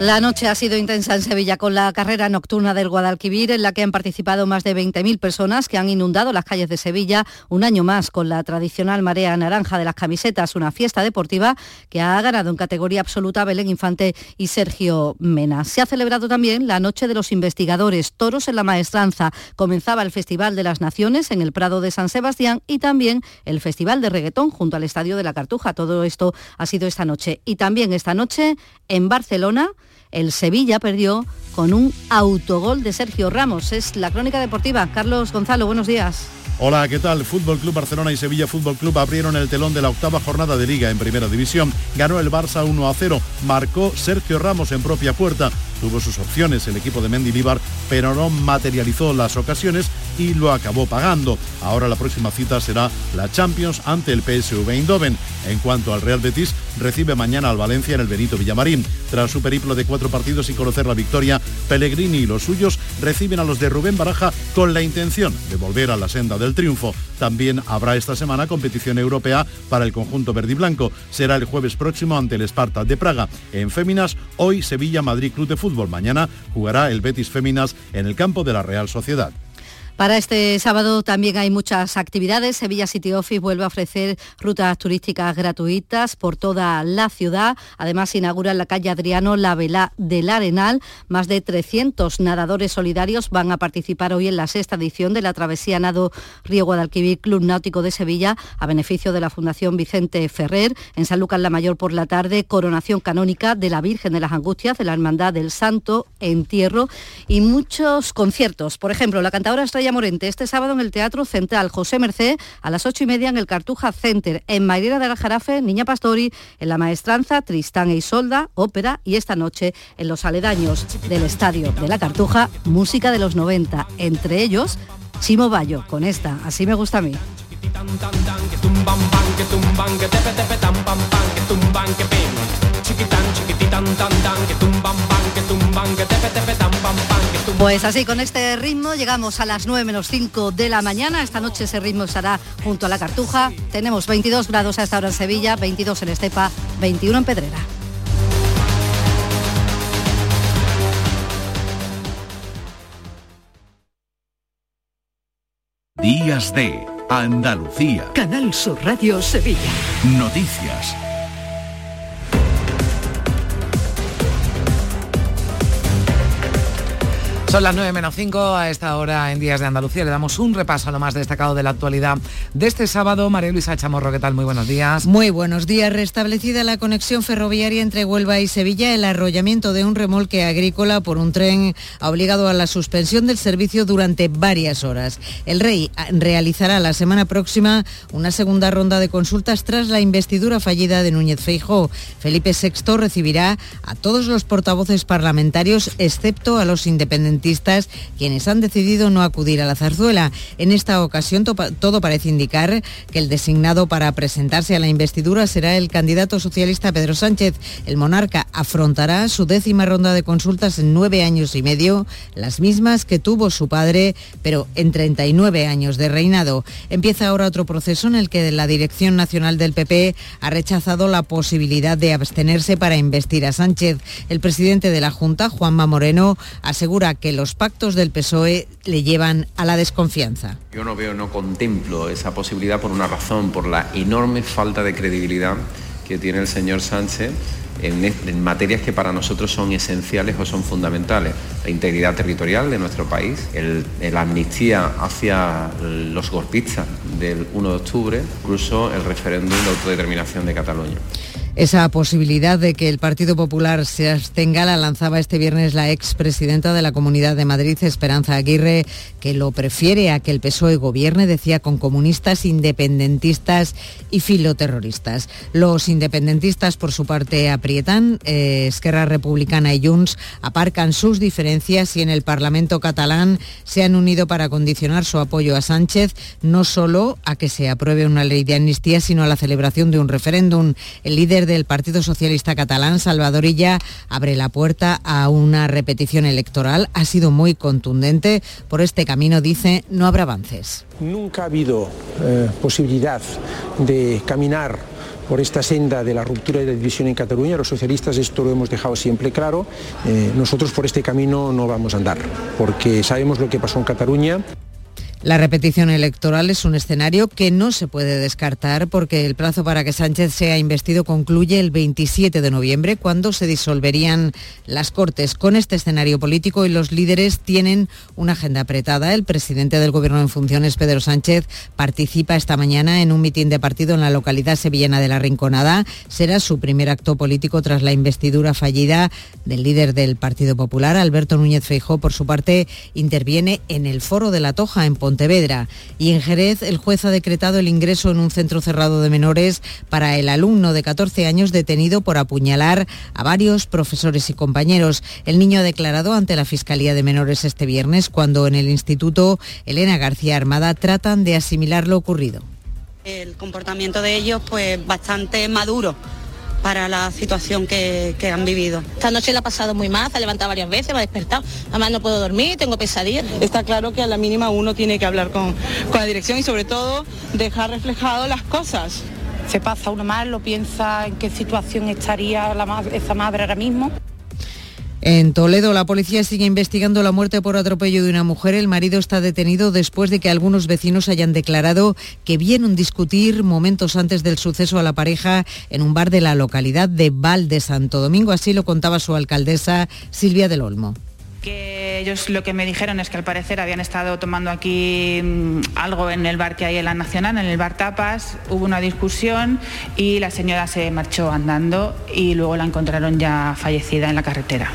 S47: La noche ha sido intensa en Sevilla con la carrera nocturna del Guadalquivir, en la que han participado más de 20.000 personas que han inundado las calles de Sevilla un año más con la tradicional marea naranja de las camisetas, una fiesta deportiva que ha ganado en categoría absoluta Belén Infante y Sergio Mena. Se ha celebrado también la Noche de los Investigadores, Toros en la Maestranza. Comenzaba el Festival de las Naciones en el Prado de San Sebastián y también el Festival de Reggaetón junto al Estadio de la Cartuja. Todo esto ha sido esta noche. Y también esta noche en Barcelona el Sevilla perdió con un autogol de Sergio Ramos. Es la crónica deportiva. Carlos Gonzalo, buenos días.
S29: Hola, ¿qué tal? Fútbol Club Barcelona y Sevilla Fútbol Club abrieron el telón de la octava jornada de liga en Primera División. Ganó el Barça 1 a 0, marcó Sergio Ramos en propia puerta. Tuvo sus opciones el equipo de Mendilibar, pero no materializó las ocasiones y lo acabó pagando. Ahora la próxima cita será la Champions ante el PSV Eindhoven. En cuanto al Real Betis, recibe mañana al Valencia en el Benito Villamarín. Tras su periplo de cuatro partidos y conocer la victoria, Pellegrini y los suyos reciben a los de Rubén Baraja con la intención de volver a la senda del triunfo. También habrá esta semana competición europea para el conjunto verde y blanco. Será el jueves próximo ante el Sparta de Praga. En Féminas, hoy Sevilla Madrid Club de Fútbol. Mañana jugará el Betis Féminas en el campo de la Real Sociedad.
S47: Para este sábado también hay muchas actividades. Sevilla City Office vuelve a ofrecer rutas turísticas gratuitas por toda la ciudad. Además, inaugura en la calle Adriano la vela del Arenal. Más de 300 nadadores solidarios van a participar hoy en la sexta edición de la travesía Nado Río Guadalquivir Club Náutico de Sevilla a beneficio de la Fundación Vicente Ferrer. En San Lucas la Mayor por la tarde, coronación canónica de la Virgen de las Angustias, de la Hermandad del Santo, entierro y muchos conciertos. Por ejemplo, la cantadora Morente este sábado en el Teatro Central. José Merced a las ocho y media en el Cartuja Center, en Mairera de la Jarafe, Niña Pastori, en La Maestranza, Tristán e Isolda, ópera y esta noche en los aledaños del Estadio de la Cartuja, música de los 90, entre ellos Chimo Bayo, con esta, así me gusta a mí. Pues así, con este ritmo llegamos a las 9 menos 5 de la mañana. Esta noche ese ritmo estará junto a la Cartuja. Tenemos 22 grados a esta hora en Sevilla, 22 en Estepa, 21 en Pedrera.
S3: Días de Andalucía.
S2: Canal Sur Radio Sevilla.
S3: Noticias.
S1: Son las 9 menos 5 a esta hora en Días de Andalucía. Le damos un repaso a lo más destacado de la actualidad de este sábado. María Luisa Chamorro, ¿qué tal? Muy buenos días.
S21: Muy buenos días. Restablecida la conexión ferroviaria entre Huelva y Sevilla, el arrollamiento de un remolque agrícola por un tren ha obligado a la suspensión del servicio durante varias horas. El Rey realizará la semana próxima una segunda ronda de consultas tras la investidura fallida de Núñez Feijó. Felipe VI recibirá a todos los portavoces parlamentarios, excepto a los quienes han decidido no acudir a la zarzuela. En esta ocasión todo parece indicar que el designado para presentarse a la investidura será el candidato socialista Pedro Sánchez. El monarca afrontará su décima ronda de consultas en nueve años y medio, las mismas que tuvo su padre, pero en 39 años de reinado. Empieza ahora otro proceso en el que la Dirección Nacional del PP ha rechazado la posibilidad de abstenerse para investir a Sánchez. El presidente de la Junta, Juanma Moreno, asegura que los pactos del PSOE le llevan a la desconfianza.
S4: Yo no veo, no contemplo esa posibilidad por una razón, por la enorme falta de credibilidad que tiene el señor Sánchez en, materias que para nosotros son esenciales o son fundamentales. La integridad territorial de nuestro país, la amnistía hacia los golpistas del 1 de octubre, incluso el referéndum de autodeterminación de Cataluña.
S21: Esa posibilidad de que el Partido Popular se abstenga la lanzaba este viernes la expresidenta de la Comunidad de Madrid, Esperanza Aguirre, que lo prefiere a que el PSOE gobierne, decía, con comunistas, independentistas y filoterroristas. Los independentistas, por su parte, aprietan. Eh, Esquerra Republicana y Junts aparcan sus diferencias y en el Parlamento catalán se han unido para condicionar su apoyo a Sánchez, no solo a que se apruebe una ley de amnistía, sino a la celebración de un referéndum. El líder del Partido Socialista Catalán, Salvador Illa, abre la puerta a una repetición electoral. Ha sido muy contundente. Por este camino, dice, no habrá avances.
S5: Nunca ha habido eh, posibilidad de caminar por esta senda de la ruptura y la división en Cataluña. Los socialistas esto lo hemos dejado siempre claro. Eh, nosotros por este camino no vamos a andar, porque sabemos lo que pasó en Cataluña.
S21: La repetición electoral es un escenario que no se puede descartar porque el plazo para que Sánchez sea investido concluye el 27 de noviembre, cuando se disolverían las Cortes. Con este escenario político y los líderes tienen una agenda apretada. El presidente del Gobierno en funciones, Pedro Sánchez, participa esta mañana en un mitin de partido en la localidad sevillana de La Rinconada. Será su primer acto político tras la investidura fallida del líder del Partido Popular, Alberto Núñez Feijó. Por su parte, interviene en el Foro de la Toja en Pontevedra Y en Jerez, el juez ha decretado el ingreso en un centro cerrado de menores para el alumno de 14 años detenido por apuñalar a varios profesores y compañeros. El niño ha declarado ante la Fiscalía de Menores este viernes cuando en el Instituto Elena García Armada tratan de asimilar lo ocurrido.
S6: El comportamiento de ellos pues bastante maduro para la situación que, que, han vivido.
S60: Esta noche la ha pasado muy mal, se ha levantado varias veces, me ha despertado. Además no puedo dormir, tengo pesadillas.
S8: Está claro que a la mínima uno tiene que hablar con, con la dirección y sobre todo dejar reflejado las cosas.
S9: Se pasa uno mal, lo piensa en qué situación estaría la, esa madre ahora mismo.
S21: En Toledo, la policía sigue investigando la muerte por atropello de una mujer. El marido está detenido después de que algunos vecinos hayan declarado que vieron discutir momentos antes del suceso a la pareja en un bar de la localidad de Val de Santo Domingo. Así lo contaba su alcaldesa Silvia del Olmo
S9: que ellos lo que me dijeron es que al parecer habían estado tomando aquí mmm, algo en el bar que hay en la Nacional, en el bar Tapas, hubo una discusión y la señora se marchó andando y luego la encontraron ya fallecida en la carretera.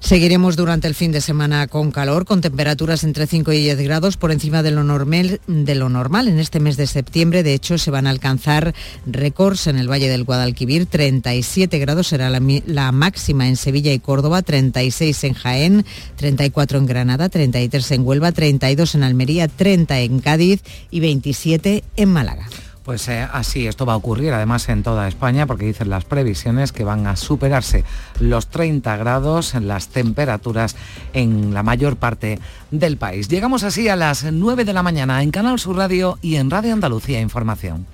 S21: Seguiremos durante el fin de semana con calor, con temperaturas entre 5 y 10 grados por encima de lo, normal, de lo normal. En este mes de septiembre, de hecho, se van a alcanzar récords en el Valle del Guadalquivir. 37 grados será la, la máxima en Sevilla y Córdoba, 36 en Jaén, 34 en Granada, 33 en Huelva, 32 en Almería, 30 en Cádiz y 27 en Málaga.
S1: Pues eh, así esto va a ocurrir además en toda España porque dicen las previsiones que van a superarse los 30 grados en las temperaturas en la mayor parte del país. Llegamos así a las 9 de la mañana en Canal Sur Radio y en Radio Andalucía Información.